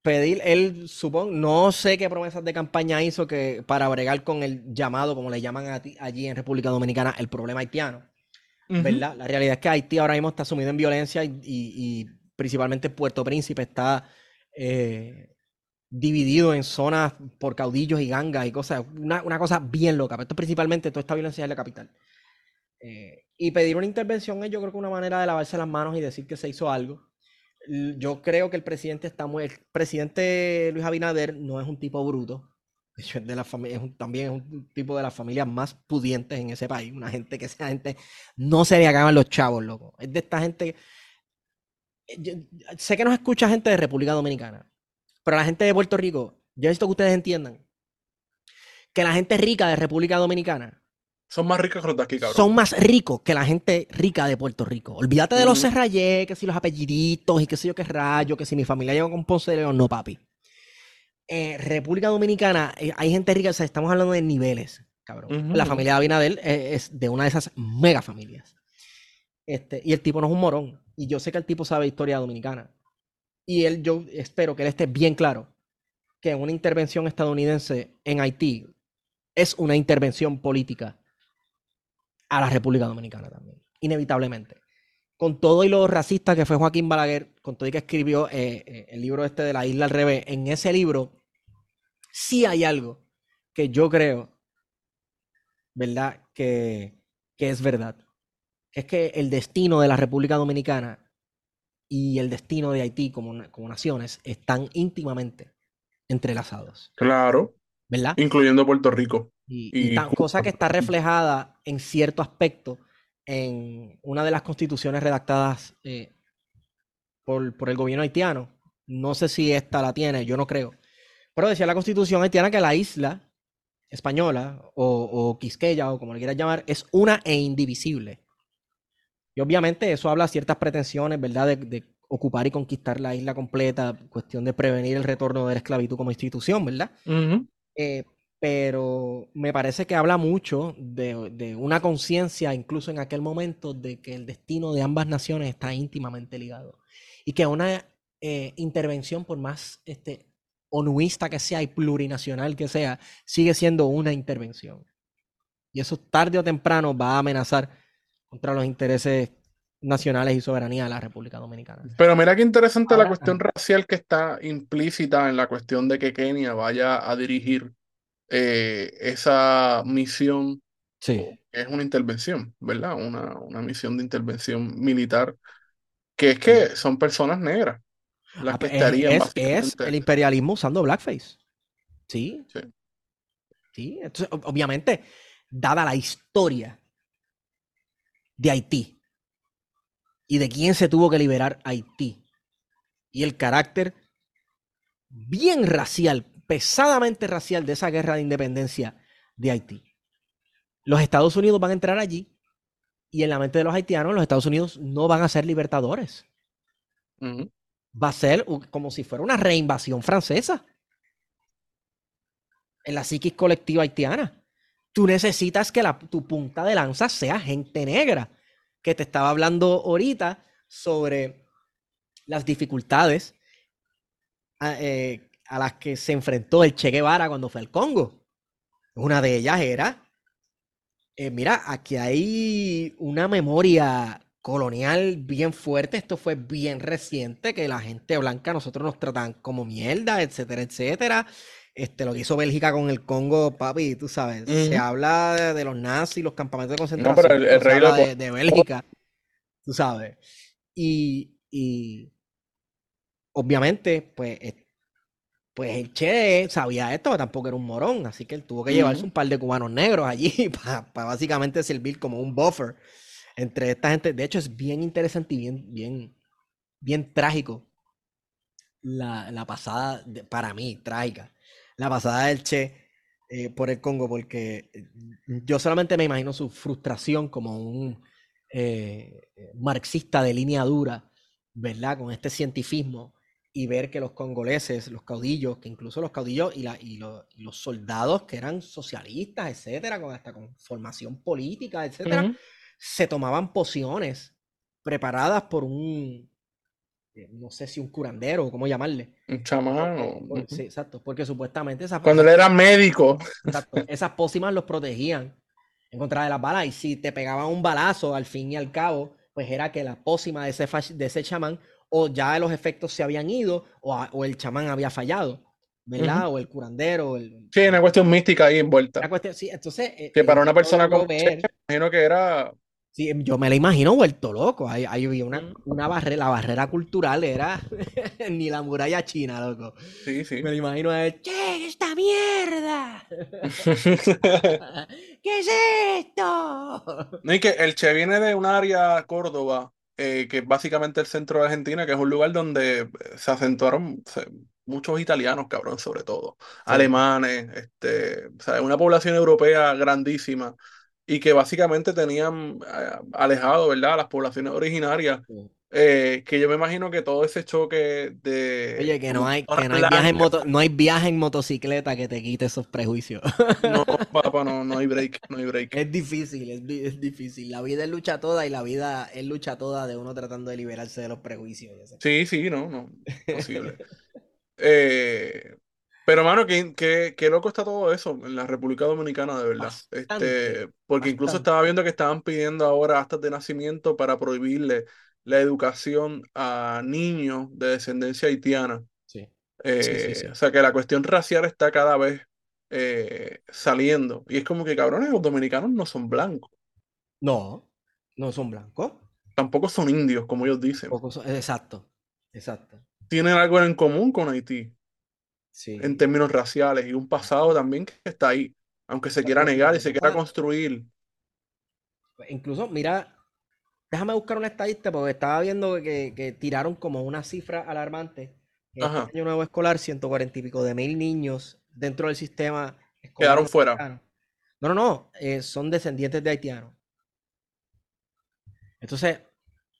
Pedir, él supongo, no sé qué promesas de campaña hizo que para bregar con el llamado, como le llaman allí en República Dominicana, el problema haitiano. La realidad es que Haití ahora mismo está sumido en violencia y, principalmente Puerto Príncipe está eh, dividido en zonas por caudillos y gangas y cosas. Una, cosa bien loca. Pero principalmente toda esta violencia es la capital. Eh, y pedir una intervención es yo creo que una manera de lavarse las manos y decir que se hizo algo yo creo que el presidente está muy. El presidente Luis Abinader no es un tipo bruto. Es de la familia, también es un tipo de las familias más pudientes en ese país. Una gente que esa gente no se le acaban los chavos, loco. Es de esta gente. sé que nos escucha gente de República Dominicana, pero la gente de Puerto Rico, yo necesito que ustedes entiendan que la gente rica de República Dominicana son más ricos que los de aquí, cabrón. Son más ricos que la gente rica de Puerto Rico. Olvídate de los serrayé, que si los apelliditos y qué sé yo qué rayo, que si mi familia llegó con Ponce de León, no, papi. Eh, República Dominicana, eh, hay gente rica, o sea, estamos hablando de niveles, cabrón. La familia de Abinadel eh, es de una de esas mega familias. Este, y el tipo no es un morón. Y yo sé que el tipo sabe historia dominicana. Y él, yo espero que él esté bien claro que una intervención estadounidense en Haití es una intervención política a la República Dominicana también, inevitablemente. Con todo y lo racista que fue Joaquín Balaguer, con todo y que escribió eh, eh, el libro este de la isla al revés, en ese libro sí hay algo que yo creo, ¿verdad? Que, es verdad. Es que el destino de la República Dominicana y el destino de Haití como, como naciones están íntimamente entrelazados. Claro. ¿Verdad? Incluyendo Puerto Rico. Y, cosa que está reflejada en cierto aspecto en una de las constituciones redactadas eh, por, por, el gobierno haitiano. No sé si esta la tiene, yo no creo. Pero decía la constitución haitiana que la isla española o, o Quisqueya o como le quieras llamar es una e indivisible. Y obviamente eso habla de ciertas pretensiones, ¿verdad? De, ocupar y conquistar la isla completa, cuestión de prevenir el retorno de la esclavitud como institución, ¿verdad? Pero me parece que habla mucho de, una conciencia, incluso en aquel momento, de que el destino de ambas naciones está íntimamente ligado. Y que una eh, intervención, por más este, onuista que sea y plurinacional que sea, sigue siendo una intervención. Y eso tarde o temprano va a amenazar contra los intereses nacionales y soberanía de la República Dominicana. Pero mira qué interesante la cuestión racial que está implícita en la cuestión de que Kenia vaya a dirigir eh, esa misión es una intervención, ¿verdad? Una, una misión de intervención militar, que es que son personas negras las ah, que estarían. Es, el imperialismo usando blackface. Sí. Sí. Entonces, obviamente, dada la historia de Haití y de quién se tuvo que liberar Haití y el carácter bien racial, pesadamente racial de esa guerra de independencia de Haití. Los Estados Unidos van a entrar allí y en la mente de los haitianos los Estados Unidos no van a ser libertadores. Va a ser como si fuera una reinvasión francesa en la psiquis colectiva haitiana. Tú necesitas que la, tu punta de lanza sea gente negra, que te estaba hablando ahorita sobre las dificultades a, eh, a las que se enfrentó el Che Guevara cuando fue al Congo. Una de ellas era eh, mira, aquí hay una memoria colonial bien fuerte. Esto fue bien reciente, que la gente blanca nosotros nos tratan como mierda, etcétera, etcétera. Este, lo que hizo Bélgica con el Congo, papi, tú sabes, se habla de, los nazis, los campamentos de concentración, el, rey de, de, Bélgica, tú sabes. Y, y obviamente, pues pues el Che sabía esto, pero tampoco era un morón, así que él tuvo que llevarse un par de cubanos negros allí para, básicamente servir como un buffer entre esta gente. De hecho, es bien interesante y bien, bien, bien trágico la, pasada, para mí, trágica, la pasada del Che eh, por el Congo, porque yo solamente me imagino su frustración como un eh, marxista de línea dura, ¿verdad? Con este cientifismo y ver que los congoleses, los caudillos, que incluso los caudillos y, la, y, los soldados que eran socialistas, etcétera, con, hasta con formación política, etcétera, se tomaban pociones preparadas por un, eh, no sé si un curandero, ¿cómo llamarle? Un chamán. O... Sí, exacto, porque supuestamente esas Cuando él era médico. esas pócimas los protegían en contra de las balas y si te pegaban un balazo al fin y al cabo, pues era que la pócima de ese, de ese chamán o ya los efectos se habían ido, o, el chamán había fallado, ¿verdad? O el curandero. El... Sí, una cuestión mística ahí envuelta. sí, entonces. Eh, que para una persona como ver... imagino que era. Sí, yo me la imagino vuelto loco. Ahí, había una, una barrera, la barrera cultural era ni la muralla china, loco. Sí, sí. Me la imagino a él, ¡Che, esta mierda! ¿Qué es esto? No, y que el Che viene de un área Córdoba eh, que es básicamente el centro de Argentina, que es un lugar donde eh, se acentuaron muchos italianos, cabrón, sobre todo, alemanes, este, o sea, una población europea grandísima y que básicamente tenían eh, alejado, ¿verdad?, a las poblaciones originarias. Eh, que yo me imagino que todo ese choque de. Oye, que no hay, que no hay, viaje, en moto, no hay viaje en motocicleta que te quite esos prejuicios. No, papá, no, no hay break, no hay break. Es difícil, es, es, difícil. La vida es lucha toda y la vida es lucha toda de uno tratando de liberarse de los prejuicios. Sí, sí, no, no, posible. eh, pero, mano, ¿qué, qué, qué, loco está todo eso en la República Dominicana, de verdad. este, porque incluso estaba viendo que estaban pidiendo ahora hasta de nacimiento para prohibirle la educación a niños de descendencia haitiana. Sí. Eh, o sea que la cuestión racial está cada vez eh, saliendo. Y es como que, cabrones, los dominicanos no son blancos. No, no son blancos. Tampoco son indios, como ellos dicen. exacto, exacto. Tienen algo en común con Haití. Sí. En términos raciales y un pasado también que está ahí, aunque se quiera negar y se quiera construir. Incluso, mira, Déjame buscar una estadística porque estaba viendo que, tiraron como una cifra alarmante. En este año nuevo escolar, 140 y pico de mil niños dentro del sistema escolar. Quedaron fuera. No, no, no. Eh, son descendientes de haitianos. Entonces,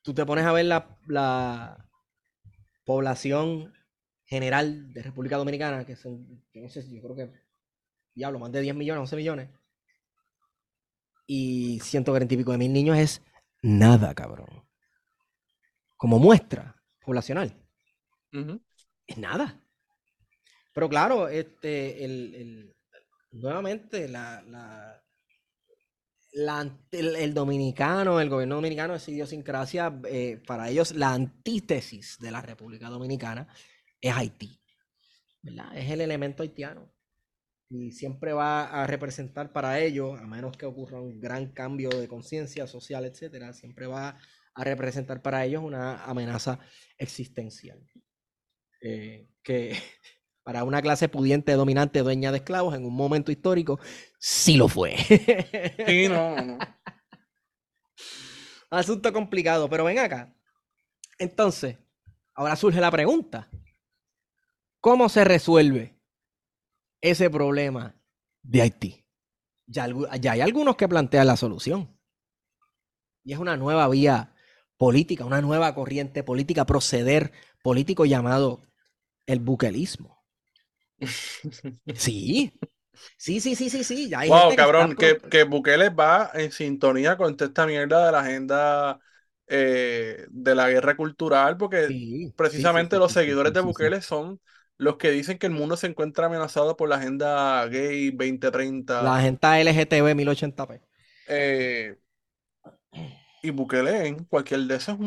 tú te pones a ver la, la población general de República Dominicana, que son, no sé, yo creo que, diablo, más de 10 millones, 11 millones. Y 140 y pico de mil niños es nada, cabrón. Como muestra poblacional. Es nada. Pero claro, este, el, nuevamente, la, la, el, dominicano, el gobierno dominicano es idiosincrasia, eh, para ellos la antítesis de la República Dominicana es Haití. ¿verdad? Es el elemento haitiano y siempre va a representar para ellos, a menos que ocurra un gran cambio de conciencia social, etcétera, siempre va a representar para ellos una amenaza existencial. Eh, que para una clase pudiente, dominante, dueña de esclavos, en un momento histórico, sí lo fue. Sí, no, no. Asunto complicado, pero ven acá. Entonces, Ahora surge la pregunta, ¿cómo se resuelve ese problema de Haití? Ya, ya hay algunos que plantean la solución. Y es una nueva vía política, una nueva corriente política, proceder político llamado el buquelismo. Sí, sí, sí, sí, sí, sí. hay wow, cabrón, que, que, Bukele va en sintonía con esta mierda de la agenda eh, de la guerra cultural, porque precisamente los seguidores de Bukele son los que dicen que el mundo se encuentra amenazado por la agenda gay 2030. La agenda LGTB 1080p. Eh, y Bukele en cualquier de esos,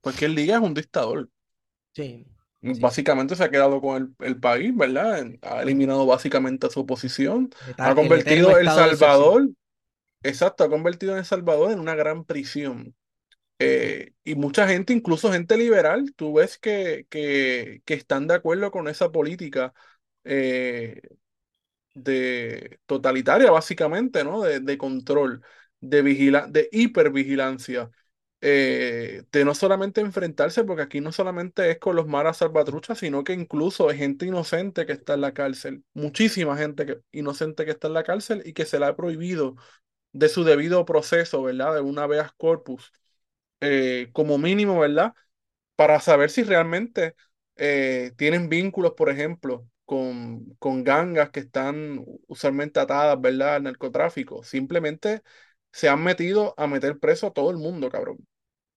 cualquier liga es un dictador. Sí. Básicamente se ha quedado con el, país, ¿verdad? Ha eliminado básicamente a su oposición. ha convertido El Salvador, exacto, ha convertido El Salvador en una gran prisión. Eh, y mucha gente, incluso gente liberal, tú ves que, que, están de acuerdo con esa política eh, de totalitaria, básicamente, ¿no? De, de control de, vigila de hipervigilancia, eh, de no solamente enfrentarse, porque aquí no solamente es con los maras salvatruchas, sino que incluso hay gente inocente que está en la cárcel, muchísima gente que, inocente que está en la cárcel y que se le ha prohibido de su debido proceso, ¿verdad? De una habeas corpus, eh, como mínimo, ¿verdad? Para saber si realmente eh, tienen vínculos, por ejemplo, con, con gangas que están usualmente atadas, ¿verdad? Al narcotráfico. Simplemente se han metido a meter preso a todo el mundo, cabrón.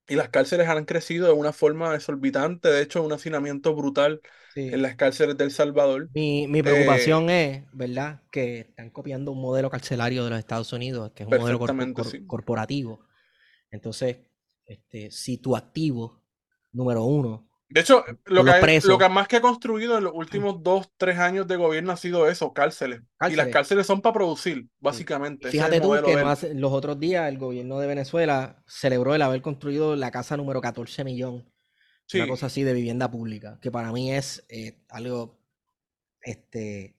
Y las cárceles han crecido de una forma exorbitante, de hecho, un hacinamiento brutal en las cárceles del Salvador. Mi, preocupación eh, es, ¿verdad?, que están copiando un modelo carcelario de los Estados Unidos, que es un modelo corporativo. Entonces, este, si tu activo, número uno, de hecho, lo que, lo que más que ha construido en los últimos dos, tres años de gobierno ha sido eso, cárceles. Y las cárceles son para producir, básicamente. Fíjate tú que los otros días el gobierno de Venezuela celebró el haber construido la casa número 14 millón. Una cosa así de vivienda pública, que para mí es eh, algo, este...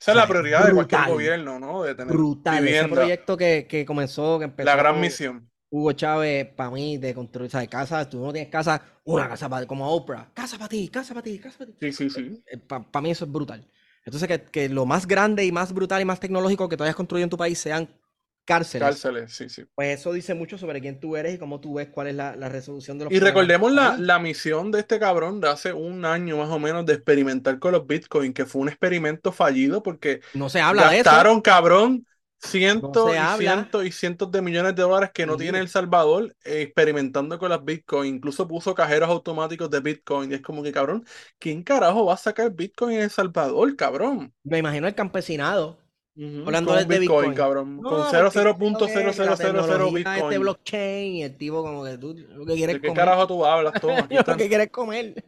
Esa es la prioridad de cualquier gobierno, ¿no? De tener brutal. Ese proyecto que, que comenzó, que empezó... La gran misión Hugo Chávez, para mí, de construir, o casa, tú no tienes casa, una casa para como Oprah, casa para ti, casa para ti, casa para ti. Sí, sí, sí. Eh, para mí eso es brutal. Entonces, que, que, lo más grande y más brutal y más tecnológico que tú hayas construido en tu país sean cárceles. Cárceles, sí, sí. Pues eso dice mucho sobre quién tú eres y cómo tú ves cuál es la, la resolución de los Y recordemos la, la, misión de este cabrón de hace un año más o menos de experimentar con los bitcoins, que fue un experimento fallido porque no se habla de eso. cabrón cientos y cientos y cientos de millones de dólares que no tiene El Salvador eh, experimentando con las Bitcoin. Incluso puso cajeros automáticos de Bitcoin. Y es como que, cabrón, ¿quién carajo va a sacar Bitcoin en El Salvador, cabrón? Me imagino el campesinado. Hablando de Bitcoin, cabrón. con 0.0000 Bitcoin. Este blockchain y el tipo como que tú lo que quieres ¿De qué carajo tú hablas? Toma, lo que quieres comer.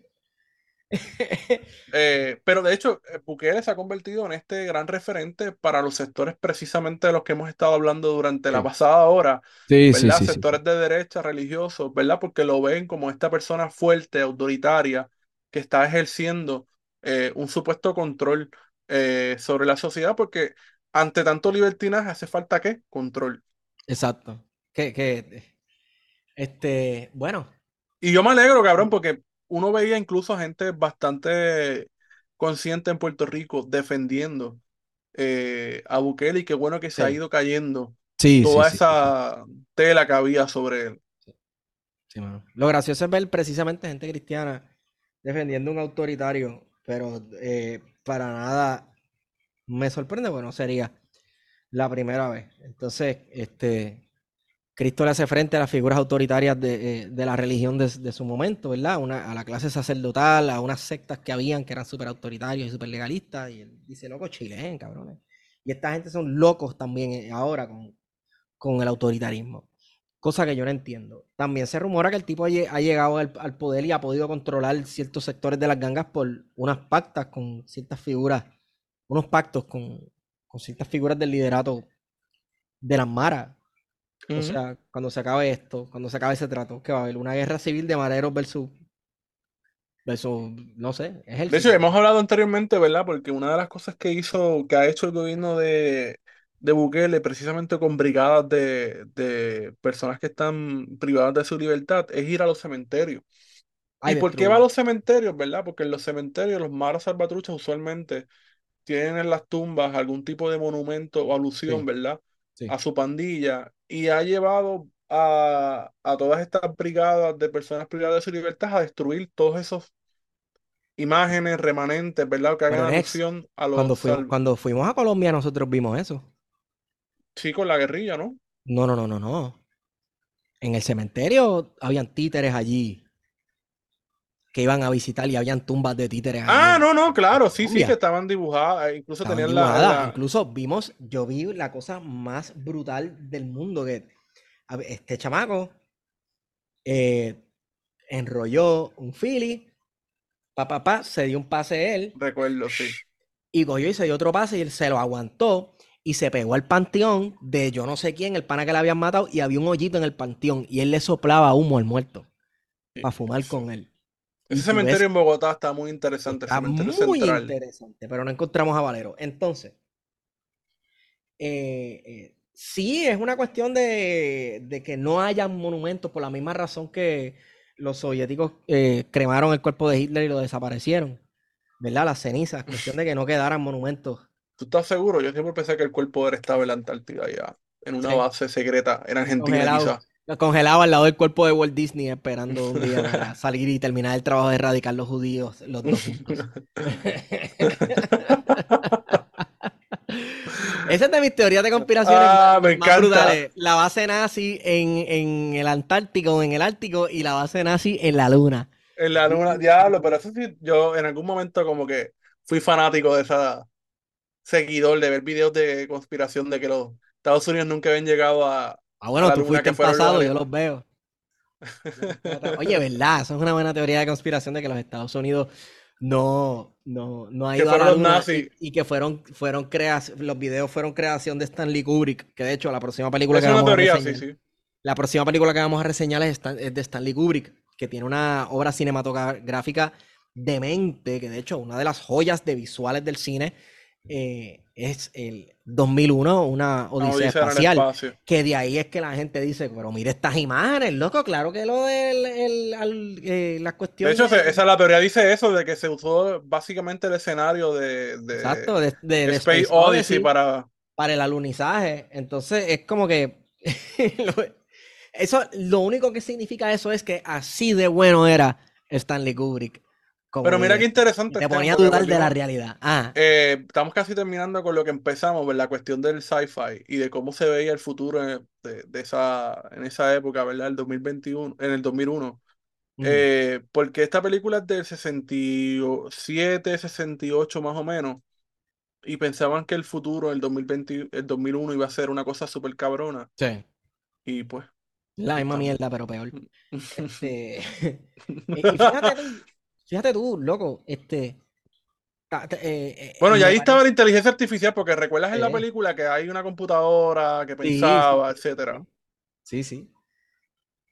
Eh, pero de hecho, eh, Bukele se ha convertido en este gran referente para los sectores precisamente de los que hemos estado hablando durante la pasada hora, ¿verdad? sectores de derecha, religiosos, ¿verdad? Porque lo ven como esta persona fuerte, autoritaria, que está ejerciendo eh, un supuesto control sobre la sociedad, porque ante tanto libertinaje hace falta ¿qué? Control. Exacto. Que, que, este, bueno. Y yo me alegro, cabrón, porque uno veía incluso gente bastante consciente en Puerto Rico defendiendo eh, a Bukele y qué bueno que se ha ido cayendo toda esa tela que había sobre él. Lo gracioso es ver precisamente gente cristiana defendiendo un autoritario, pero eh, para nada me sorprende, bueno, sería la primera vez. Entonces, este, Cristo le hace frente a las figuras autoritarias de, eh, la religión de, su momento, ¿verdad? A la clase sacerdotal, a unas sectas que habían que eran súper autoritarios y súper legalistas. Y él dice, loco, chilén, cabrones. Y esta gente son locos también eh, ahora con, con, el autoritarismo. Cosa que yo no entiendo. También se rumora que el tipo ha, llegado al, poder y ha podido controlar ciertos sectores de las gangas por unas pactas con ciertas figuras, unos pactos con, con ciertas figuras del liderato de las maras o sea, cuando se acabe esto, cuando se acabe ese trato, que va a haber una guerra civil de mareros versus, versus no sé, es el... De hecho, hemos hablado anteriormente, ¿verdad? Porque una de las cosas que hizo, que ha hecho el gobierno de, de Bukele, precisamente con brigadas de, de personas que están privadas de su libertad, es ir a los cementerios ¿Y por qué va a los cementerios, verdad? Porque en los cementerios los maros salvatruchas usualmente tienen en las tumbas algún tipo de monumento o alusión, ¿verdad? A su pandilla y ha llevado a, todas estas brigadas de personas privadas de su libertad a destruir todos esos imágenes remanentes, ¿verdad? Que hagan alusión a los... Cuando, cuando fuimos a Colombia nosotros vimos eso. Sí, con la guerrilla, ¿no? No, no, no, no, no. En el cementerio habían títeres allí que iban a visitar y habían tumbas de títeres. Ah, no, no, claro, sí, sí, que estaban dibujadas, eh, incluso tenían la, Incluso vimos, yo vi la cosa más brutal del mundo, que este chamaco eh, enrolló un fili, papá, pa, se dio un pase él. Recuerdo, sí. Y cogió y se dio otro pase y él se lo aguantó y se pegó al panteón de yo no sé quién, el pana que le habían matado, y había un hollito en el panteón y él le soplaba humo al muerto para fumar con él. Ese cementerio en Bogotá está muy interesante. Está muy interesante, pero no encontramos a Valero. Entonces, eh, eh, sí, es una cuestión de, que no haya monumentos por la misma razón que los soviéticos eh, cremaron el cuerpo de Hitler y lo desaparecieron. ¿Verdad? Las cenizas, cuestión de que no quedaran monumentos ¿Tú estás seguro? Yo siempre pensé que el cuerpo era estaba en la Antártida ya, en una base secreta en Argentina congelado, Congelado al lado del cuerpo de Walt Disney esperando un día para salir y terminar el trabajo de erradicar los judíos, los dos Esa es de mis teorías de conspiración ah, me encanta. La base nazi en, en el Antártico, en el Ártico, y la base nazi en la Luna. En la Luna, diablo, pero eso sí, yo en algún momento como que fui fanático de esa, seguidor de ver videos de conspiración de que los Estados Unidos nunca habían llegado a. Ah, bueno, tú fuiste en pasado, yo los veo. Oye, ¿verdad? Eso es una buena teoría de conspiración de que los Estados Unidos no, no, no ha ido a la luna y, que fueron, fueron creas, los videos fueron creación de Stanley Kubrick, que de hecho la próxima película que vamos a reseñar, la próxima película que vamos a reseñar es, es de Stanley Kubrick, que tiene una obra cinematográfica demente, que de hecho una de las joyas de visuales del cine eh, es el 2001, una odisea, espacial, que de ahí es que la gente dice, pero mire estas imágenes, loco, claro que lo de el, eh, las cuestiones... De hecho, esa la teoría dice eso, de que se usó básicamente el escenario de, de, Exacto, de, Space, Odyssey, para... Para el alunizaje, entonces es como que... eso, lo único que significa eso es que así de bueno era Stanley Kubrick pero mira qué interesante. Te ponía a dudar de la realidad. Ah. Eh, estamos casi terminando con lo que empezamos, la cuestión del sci-fi y de cómo se veía el futuro de, esa, en esa época, ¿verdad? El 2021, en el 2001. Eh, porque esta película es del 67, 68 más o menos. Y pensaban que el futuro, el, 2020, el 2001, iba a ser una cosa súper cabrona. Sí. Y pues. La misma mierda, pero peor. este... y fíjate, Fíjate tú, loco, este. Eh, eh, bueno, y ahí estaba la inteligencia artificial, porque recuerdas en la película que hay una computadora que pensaba, etcétera. Sí, sí.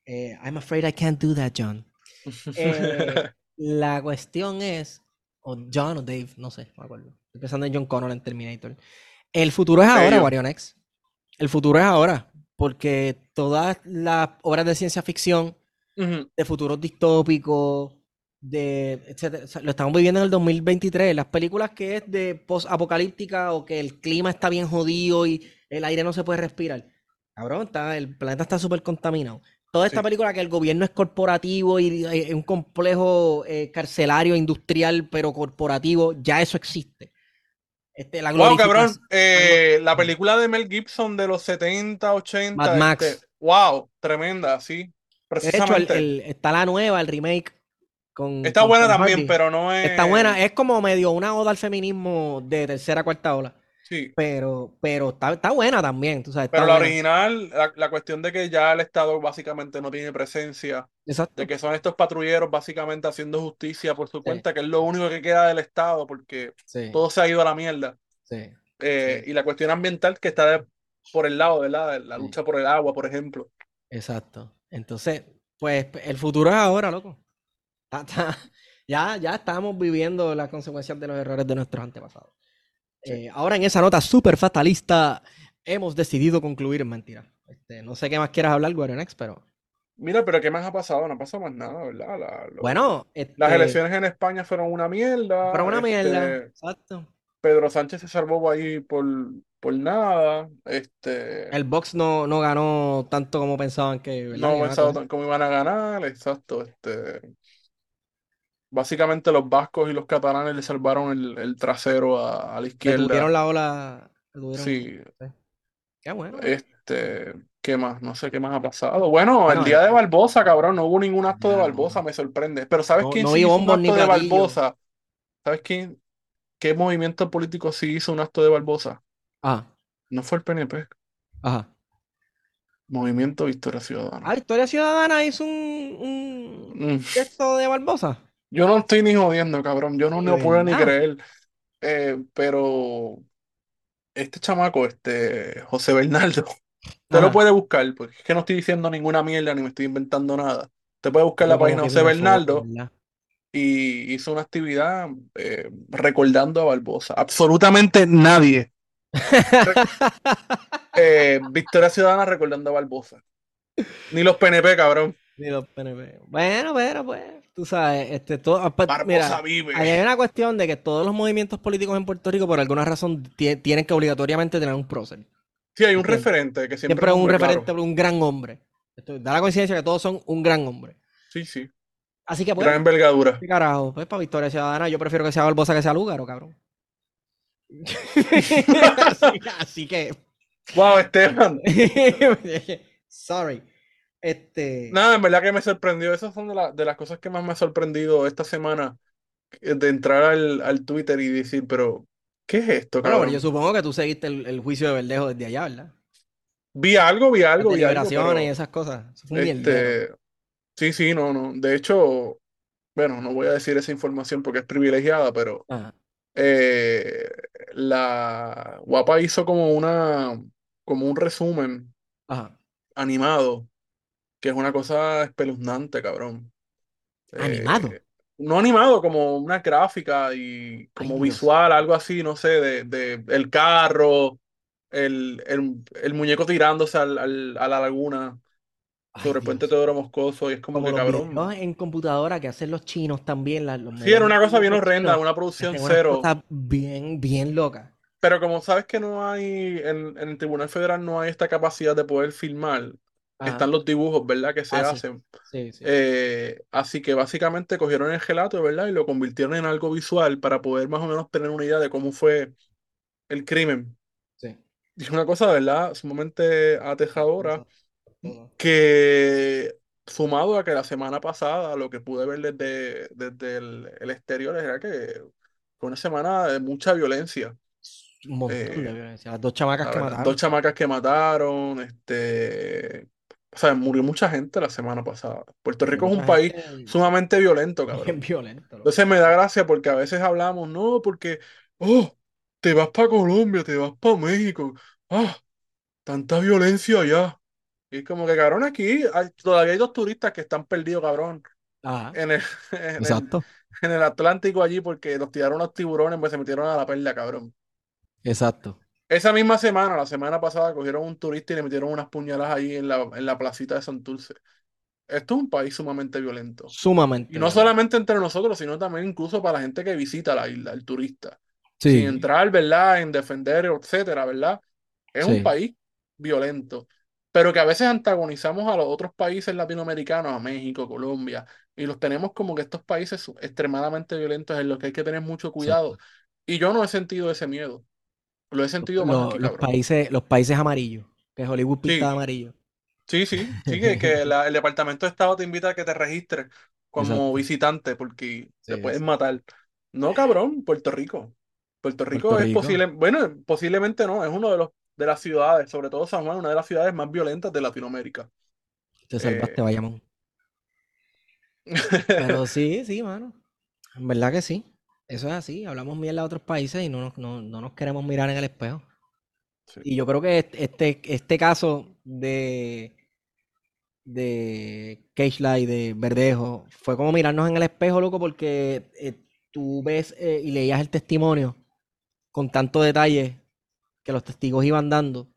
Eh, I'm afraid I can't do that, John. la cuestión es, o John o Dave, no sé, no me acuerdo. Estoy pensando en John Connor en Terminator. El futuro es ahora, Wario X. El futuro es ahora, porque todas las obras de ciencia ficción, de futuros distópicos, de lo estamos viviendo en el 2023. Las películas que es de post-apocalíptica o que el clima está bien jodido y el aire no se puede respirar. Cabrón, está, el planeta está súper contaminado. Toda esta película que el gobierno es corporativo y es un complejo eh, carcelario, industrial, pero corporativo, ya eso existe. Este, la wow, cabrón. Eh, la película de Mel Gibson de los 70, 80. Mad Max. Este, wow, tremenda, sí. Precisamente. De hecho, está la nueva, el remake está buena también, pero no es. Está buena, es como medio una oda al feminismo de tercera cuarta ola. Sí. Pero, pero está, buena también, tú sabes. Pero la original, la, cuestión de que ya el Estado básicamente no tiene presencia. Exacto. De que son estos patrulleros básicamente haciendo justicia por su cuenta, que es lo único que queda del Estado, porque todo se ha ido a la mierda. Sí. Eh, y la cuestión ambiental que está por el lado, ¿verdad? La lucha por el agua, por ejemplo. Exacto. Entonces, pues el futuro es ahora, loco. ya, ya estamos viviendo las consecuencias de los errores de nuestros antepasados. Eh, ahora en esa nota súper fatalista hemos decidido concluir en mentira. Este, no sé qué más quieras hablar, Guarenex, pero... Mira, pero ¿qué más ha pasado? No ha pasado más nada, ¿verdad? La- lo- Bueno, las este, elecciones en España fueron una mierda. pero una mierda, Este, exacto. Pedro Sánchez se salvó ahí por, por nada. Este, El Vox no, no ganó tanto como pensaban que, ¿verdad? no tan- cómo iban a ganar, exacto. Este, básicamente los vascos y los catalanes le salvaron el, el trasero a, a la Le tuvieron izquierda. la ola, tuvieron, Sí. Qué bueno. este, ¿qué más? No sé qué más ha pasado. Bueno, el día de eh, Barbosa, cabrón, no hubo ningún acto de Barbosa, me sorprende. Pero ¿sabes no, quién no sí hizo un ni acto de. Barbosa? ¿Sabes quién? ¿Qué movimiento político sí hizo un acto de Barbosa? Ajá, No fue el PNP, ajá. Movimiento Victoria Ciudadana. Ah, Victoria Ciudadana hizo un, un Mm, gesto de Barbosa. Yo no estoy ni jodiendo, cabrón. Yo no, puedo ni verdad. creer. Eh, pero este chamaco, este José Bernardo, te lo Ajá. puede buscar, porque es que no estoy diciendo ninguna mierda ni me estoy inventando nada. Te puede buscar la como página que José una foto, Bernardo ¿verdad? y hizo una actividad eh, recordando a Barbosa. Absolutamente nadie. Eh, Victoria Ciudadana recordando a Barbosa. Ni los PNP, cabrón. Ni los PNP. Bueno, pero pues, tú sabes, este, todo, pues, Barbosa mira, vive. hay una cuestión de que todos los movimientos políticos en Puerto Rico, por alguna razón, tie- tienen que obligatoriamente tener un prócer. Sí, hay un ¿Entiendes? referente que siempre Siempre es un hombre, referente, claro. un gran hombre. Esto da la coincidencia que todos son un gran hombre. Sí, sí. Así que pues, Gran envergadura. ¿qué carajo? Pues para Victoria Ciudadana yo prefiero que sea Barbosa que sea Lúgaro, cabrón. así, así que, Wow, Esteban. sorry. Este, Nada, en verdad que me sorprendió. Esas son de, la- de las cosas que más me ha sorprendido esta semana. eh, De entrar al, al Twitter y decir, pero, ¿qué es esto, bueno, pero yo cabrón? supongo que tú seguiste el, el juicio de Verdejo desde allá, ¿verdad? Vi algo, vi Las algo, vi algo, y esas cosas. Eso fue un mierdero. este, sí, sí, no, no. De hecho, bueno, no voy a decir esa información porque es privilegiada, pero eh, la Guapa hizo como una, como un resumen Ajá. animado, que es una cosa espeluznante, cabrón. Animado. Eh, no animado, como una gráfica y como Ay, Dios. visual, algo así, no sé, de, de el carro, el, el, el muñeco tirándose al, al- a la laguna sobre el puente. Teodoro Moscoso, y es como Como que cabrón. en computadora que hacen los chinos también, la- los Sí, era una cosa bien horrenda, chinos, una producción cero. cosas bien, bien locas. Pero como sabes que no hay, en, en el Tribunal Federal no hay esta capacidad de poder filmar, Ajá. están los dibujos, ¿verdad? Que se Ah, hacen. Sí, sí. Eh, así que básicamente cogieron el gelato, ¿verdad? Y lo convirtieron en algo visual para poder más o menos tener una idea de cómo fue el crimen. Sí. Y es una cosa, ¿verdad? Sumamente todo. que sumado a que la semana pasada lo que pude ver desde, desde el, el exterior era que fue una semana de mucha violencia. Un montón de Eh, violencia. Las dos chamacas que verdad, dos mataron. chamacas que mataron, este, o sea, murió mucha gente la semana pasada. Puerto Rico es un país gente sumamente violento, bien cabrón. violenta, loco. Entonces me da gracia porque a veces hablamos, no, porque, oh, te vas para Colombia, te vas para México, ah, tanta violencia allá. Y es como que, cabrón, aquí hay- todavía hay dos turistas que están perdidos, cabrón, Ajá. en el, en el, Exacto. en el Atlántico allí porque los tiraron los tiburones, pues se metieron a la perla, cabrón. Exacto. Esa misma semana, la semana pasada, cogieron un turista y le metieron unas puñaladas ahí en la, en la placita de Santurce. Esto es un país sumamente violento. Sumamente Y no violento. solamente entre nosotros, sino también incluso para la gente que visita la isla, el turista. Sin Sí, entrar, ¿verdad? En defender, etcétera, ¿verdad? Es un país violento. Pero que a veces antagonizamos a los otros países latinoamericanos, a México, Colombia, y los tenemos como que estos países extremadamente violentos en los que hay que tener mucho cuidado. Y yo no he sentido ese miedo. Lo he sentido más Los, aquí, los cabrón. países, los países amarillos. Que Hollywood pinta Sí, amarillo. sí, sí, sí, que, que la- el Departamento de Estado te invita a que te registres como Exacto. visitante porque te pueden sí. matar. No, cabrón, Puerto Rico. Puerto Rico Puerto es Rico. posible, bueno, posiblemente no, es uno de los de las ciudades, sobre todo San Juan, una de las ciudades más violentas de Latinoamérica. Te salvaste, Eh, Bayamón. Pero sí, sí, mano. En verdad que sí. Eso es así. Hablamos mierda de otros países y no nos, no, no nos queremos mirar en el espejo. sí. Y yo creo que este, este, este caso de, de Keishla y de Verdejo fue como mirarnos en el espejo, loco, porque eh, tú ves eh, y leías el testimonio con tanto detalle que los testigos iban dando.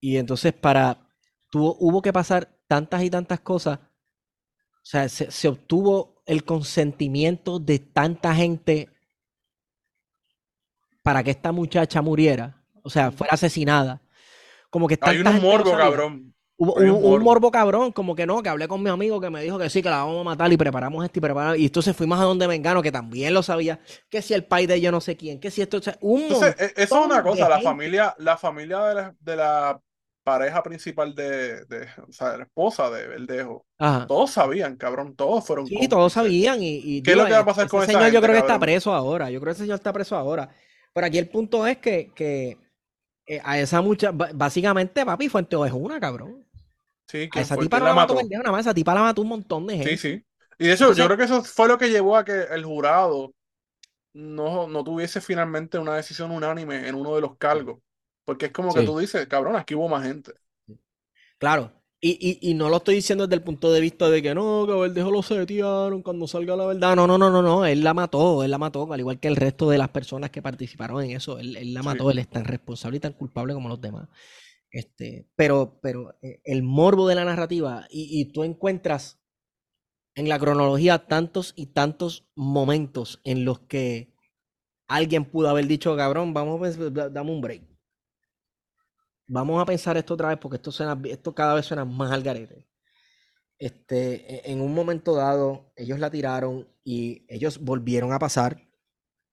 Y entonces para, tuvo, hubo que pasar tantas y tantas cosas. O sea, se, se obtuvo el consentimiento de tanta gente para que esta muchacha muriera, o sea, fuera asesinada. Como que Hay un morbo, cabrón. Hubo un, un un morbo. cabrón, como que no, que hablé con mi amigo que me dijo que sí, que la vamos a matar y preparamos esto y preparamos. Y entonces fuimos a donde Mengano, que también lo sabía, que si el pai de yo no sé quién, que si esto, o sea, un Entonces, e- eso es una cosa, la gente. familia, la familia de la, de la pareja principal de, de, o sea, la esposa de Verdejo, Ajá. todos sabían, cabrón, todos fueron Sí, todos cómplices. sabían. Y, y, ¿Qué es lo que va a pasar ese con esa señor yo creo que está preso ahora. Yo creo que ese señor está preso ahora. Pero aquí el punto es que, que eh, a esa mucha, básicamente, papi, Fuente es una, cabrón. Sí, A ¿quién esa tipa ¿Quién no la la mató pendejo nada más, esa tipa la mató un montón de gente. Sí, sí. Y de hecho, Entonces- yo creo que eso fue lo que llevó a que el jurado no, no tuviese finalmente una decisión unánime en uno de los cargos. Porque es como que tú dices, cabrón, aquí hubo más gente. Claro. Y, y, y no lo estoy diciendo desde el punto de vista de que no, que Verdejo lo setearon cuando salga la verdad. No, no, no, no, no. Él la mató, él la mató, al igual que el resto de las personas que participaron en eso. Él, él la Sí. mató, él es tan responsable y tan culpable como los demás. Este, pero, pero eh, el morbo de la narrativa, y, y tú encuentras en la cronología tantos y tantos momentos en los que alguien pudo haber dicho, cabrón, vamos dame un break. Vamos a pensar esto otra vez porque esto suena, esto cada vez suena más al garete. Este, e- en un momento dado, ellos la tiraron y ellos volvieron a pasar.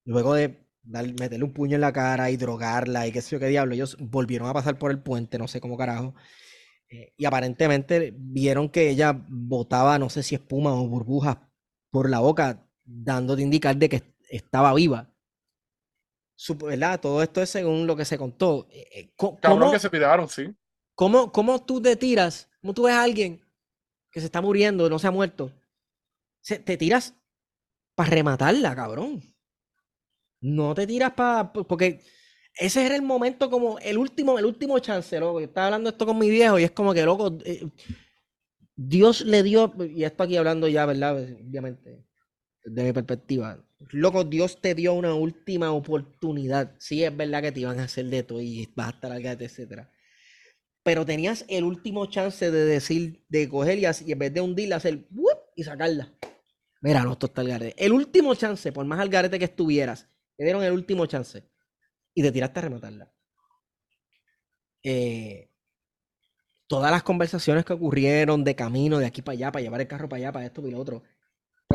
Luego de dar- meterle un puño en la cara y drogarla y qué sé yo qué diablo, ellos volvieron a pasar por el puente, no sé cómo carajo. Eh, y aparentemente vieron que ella botaba, no sé si espuma o burbujas por la boca, dándote indicar de que estaba viva. ¿Verdad? Todo esto es según lo que se contó. Eh, eh, Cabrón ¿Cómo, que se tiraron, sí. cómo, cómo tú te tiras? ¿Cómo tú ves a alguien que se está muriendo, no se ha muerto? Se- te tiras para rematarla, cabrón. No te tiras para... Porque ese era el momento como el último, el último chance, loco. Yo estaba hablando esto con mi viejo y es como que, loco, eh, Dios le dio, y esto aquí hablando ya, ¿verdad? Obviamente, de mi perspectiva. Loco, Dios te dio una última oportunidad. Sí, es verdad que te iban a hacer de todo y vas a estar al garete, etcétera. Pero tenías el último chance de decir, de coger y, así- en vez de hundirla, hacer y sacarla. Mira, no, esto está al garete. El último chance, por más al garete que estuvieras, te dieron el último chance y te tiraste a rematarla. Eh, todas las conversaciones que ocurrieron de camino, de aquí para allá, para llevar el carro para allá, para esto y lo otro.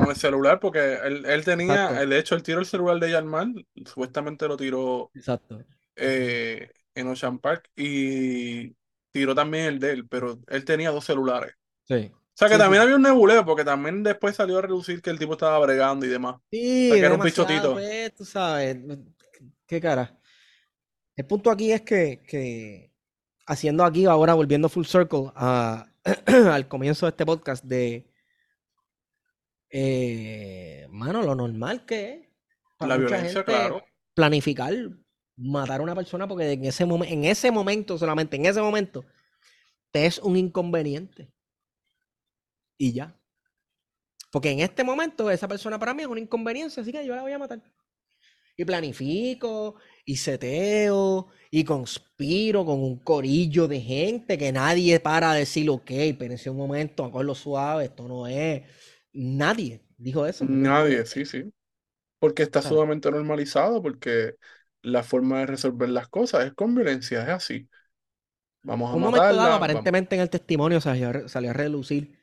Con el celular, porque él, él tenía, Exacto. de hecho, él tiró el celular de Yarmal, supuestamente lo tiró Exacto. eh, en Ocean Park y tiró también el de él, pero él tenía dos celulares. Sí. O sea que Sí, también sí. había un nebuleo, porque también después salió a reducir que el tipo estaba bregando y demás. Sí, O sea, que era un bichotito. pues, tú sabes. Qué cara. El punto aquí es que, que haciendo aquí ahora, volviendo full circle a- al comienzo de este podcast de, eh, mano, lo normal que es para La mucha violencia, gente claro. planificar matar a una persona porque en ese momento, en ese momento solamente, en ese momento, te es un inconveniente. Y ya. Porque en este momento esa persona para mí es una inconveniencia, así que yo la voy a matar. Y planifico, y seteo, y conspiro con un corillo de gente que nadie para decir, ok, espérense un momento, lo suave, esto no es. Nadie dijo eso. Nadie, sí, sí. Porque está sumamente normalizado, porque la forma de resolver las cosas es con violencia, es así. Vamos a Un momento dado, vamos- aparentemente en el testimonio salió, salió a relucir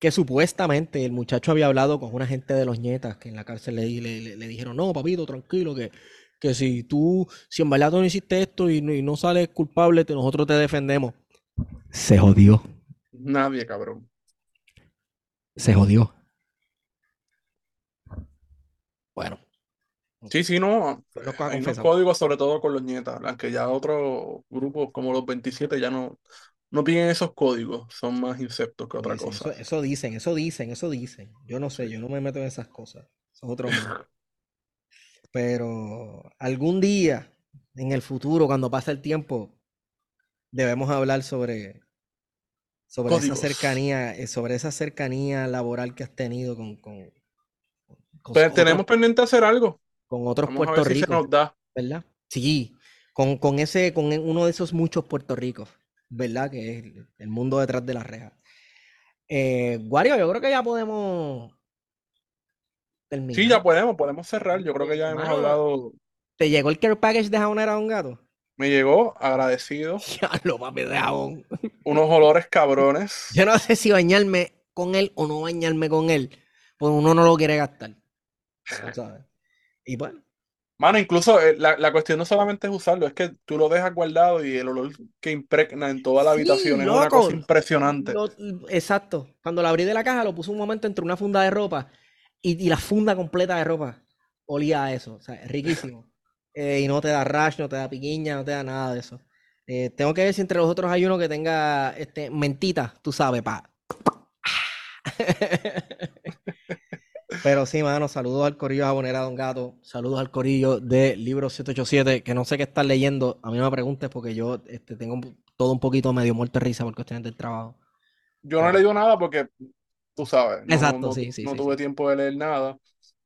que supuestamente el muchacho había hablado con una gente de los nietas que en la cárcel le, le- le- le dijeron, no, papito, tranquilo, que, que si tú, si en verdad tú no hiciste esto y no, y no sales culpable, te- nosotros te defendemos. Se jodió, Nadie, cabrón. Se jodió. Bueno, Sí, sí, no. Hay unos códigos, sobre todo con los nietas, aunque ya otros grupos como los 27 ya no, no piden esos códigos, son más insectos que otra dicen, cosa. Eso, eso dicen, eso dicen, eso dicen. Yo no sé, yo no me meto en esas cosas. Eso es otro mundo. Pero algún día, en el futuro, cuando pase el tiempo, debemos hablar sobre, sobre esa cercanía, eh, sobre esa cercanía laboral que has tenido con, con, con Pero otros- tenemos pendiente hacer algo. con otros Vamos Puerto ver si nos da. ¿verdad? Sí, con, con ese, con uno de esos muchos Puerto Ricos, ¿verdad? Que es el- mundo detrás de la reja. Eh, Wario, yo creo que ya podemos terminar. Sí, ya podemos, podemos cerrar. Yo creo que ya hemos hablado. ¿Te llegó el care package de jabonera a un gato? Me llegó agradecido. Ya lo papi de jabón. Unos olores cabrones. Yo no sé si bañarme con él o no bañarme con él, porque uno no lo quiere gastar. ¿sabes? Y bueno, Mano, incluso eh, la, la cuestión no solamente es usarlo, es que tú lo dejas guardado y el olor que impregna en toda la Sí, habitación es una cosa impresionante. lo- exacto. Cuando la abrí de la caja, lo puse un momento entre una funda de ropa y, y la funda completa de ropa olía a eso. O sea, es riquísimo. Eh, y no te da rash, no te da piquiña, no te da nada de eso. Eh, tengo que ver si entre los otros hay uno que tenga este, mentita, tú sabes, pa. Pero sí, mano, saludos al corillo jabonera Don Gato, saludos al corillo de Libro 787, que no sé qué estás leyendo, a mí no me preguntes porque yo este, tengo todo un poquito medio muerto de risa por cuestiones del trabajo. Yo no he leído nada porque, tú sabes, no, Exacto, no- sí, sí, no sí, tuve tiempo de leer nada.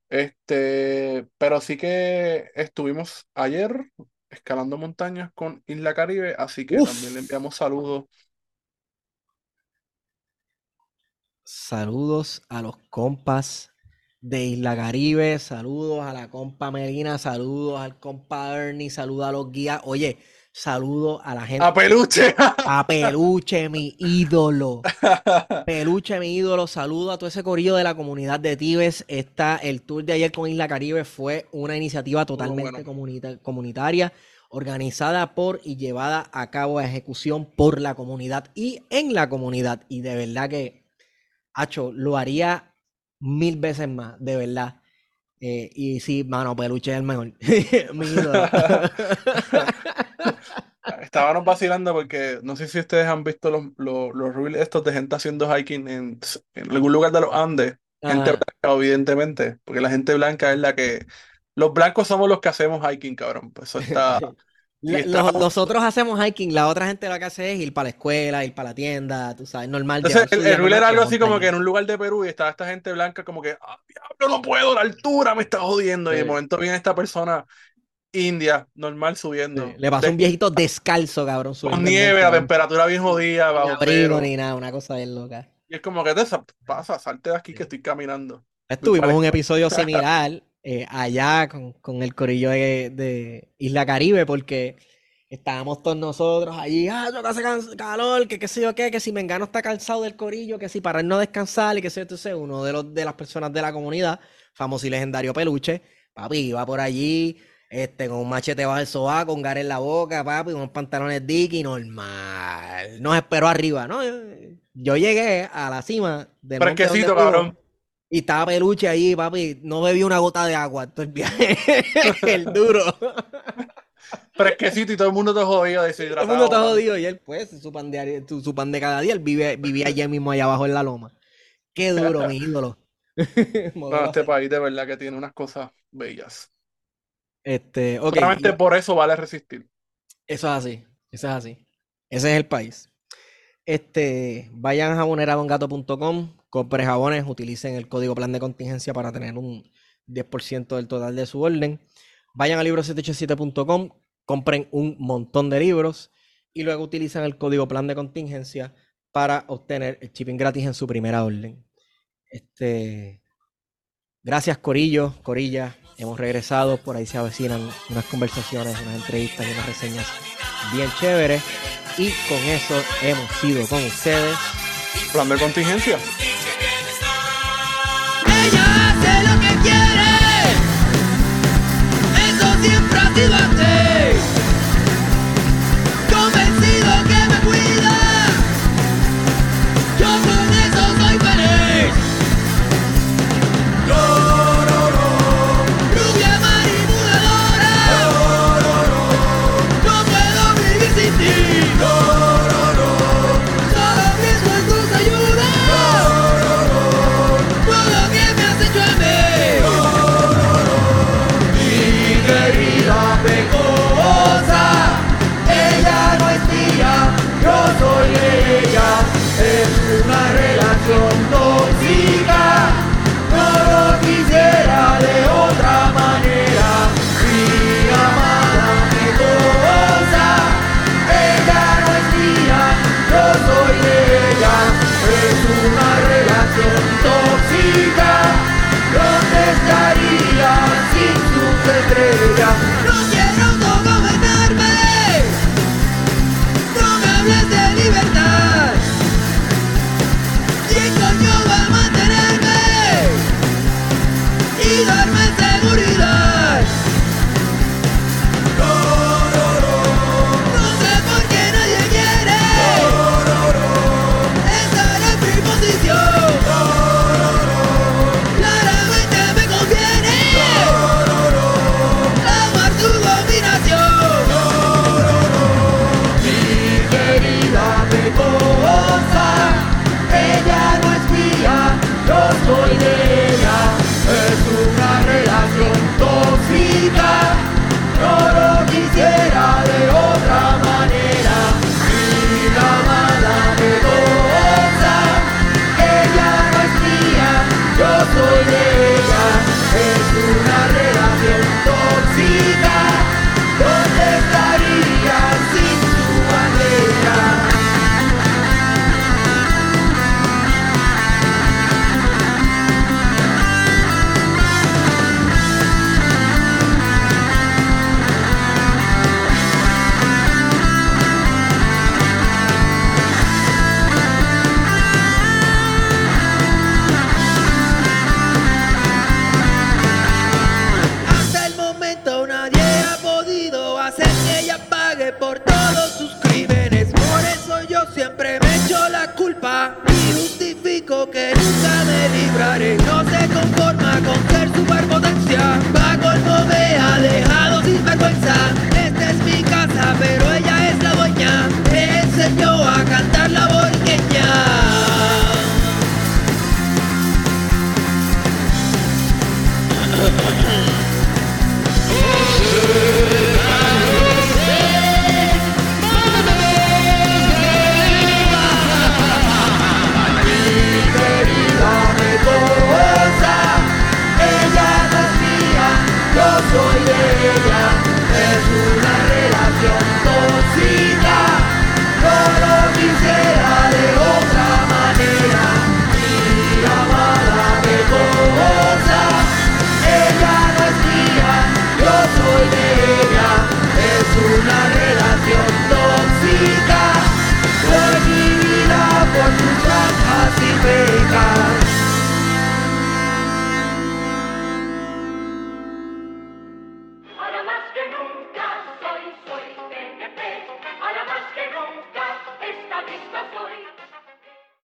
Este, pero sí que estuvimos ayer escalando montañas con Isla Caribe, así que Uf. también le enviamos saludos. Saludos a los compas de Isla Caribe, saludos a la compa Melina, saludos al compa Ernie, saludos a los guías. Oye, saludos a la gente. ¡A peluche! A Peluche, mi ídolo. Peluche, mi ídolo. Saludo a todo ese corillo de la comunidad de Tibes. Está el tour de ayer con Isla Caribe. Fue una iniciativa totalmente bueno. comunita- comunitaria, organizada por y llevada a cabo a ejecución por la comunidad y en la comunidad. Y de verdad que, Hacho, lo haría mil veces más, de verdad. Eh, y sí, mano, Peluche es el mejor. mi. Estábamos vacilando porque no sé si ustedes han visto los, los, los reels estos de gente haciendo hiking en, en algún lugar de los Andes. Gente blanca, evidentemente, porque la gente blanca es la que... Los blancos somos los que hacemos hiking, cabrón. Pues eso está... La- los- nosotros hacemos hiking, la otra gente lo que hace es ir para la escuela, ir para la tienda, tú sabes, normal. Entonces, el, el era algo así como que en un lugar de Perú y estaba esta gente blanca como que, ah, diablo, no puedo, la altura me está jodiendo. Y de Sí. momento viene esta persona india, normal, subiendo. Sí, Le pasó de- un viejito descalzo, cabrón, con nieve, la temperatura bien jodida, bajo abrigo ni nada, una cosa bien loca. Y es como que te sa- pasa, salte de aquí que estoy caminando. Estuvimos para- un episodio similar eh, allá con, con el corillo de, de Isla Caribe, porque estábamos todos nosotros allí, ah, yo que hace calor, que qué sé yo qué, que si Mengano está cansado del corillo, que si para él no descansar y que sé yo, entonces uno de los de las personas de la comunidad, famoso y legendario peluche, papi, iba por allí, este, con un machete bajo el sobaco, con gar en la boca, papi, con unos pantalones Dickie, normal. Nos esperó arriba, ¿no? Yo, yo llegué a la cima del Fresquecito, cabrón. Y estaba peluche ahí, papi. No bebí una gota de agua todo el viaje. el duro. Fresquecito y todo el mundo te jodido, Todo deshidratado. el mundo mano. jodido. Y él, pues, su pan de, su, su pan de cada día. Él vive, vivía allá mismo, allá abajo en la loma. Qué duro, mi ídolo. No, este país de verdad que tiene unas cosas bellas. Este, ok, Solamente y- por eso vale resistir. Eso es así. Eso es así. Ese es el país. Este, vayan a jaboneradongato.com, compren jabones, utilicen el código plan de contingencia para tener un 10% del total de su orden. Vayan a libro787.com, compren un montón de libros y luego utilizan el código plan de contingencia para obtener el shipping gratis en su primera orden. Este, gracias Corillo, Corilla. Hemos regresado, por ahí se avecinan unas conversaciones, unas entrevistas y unas reseñas bien chéveres. Y con eso hemos sido con ustedes. Plan de contingencia. de ladeira.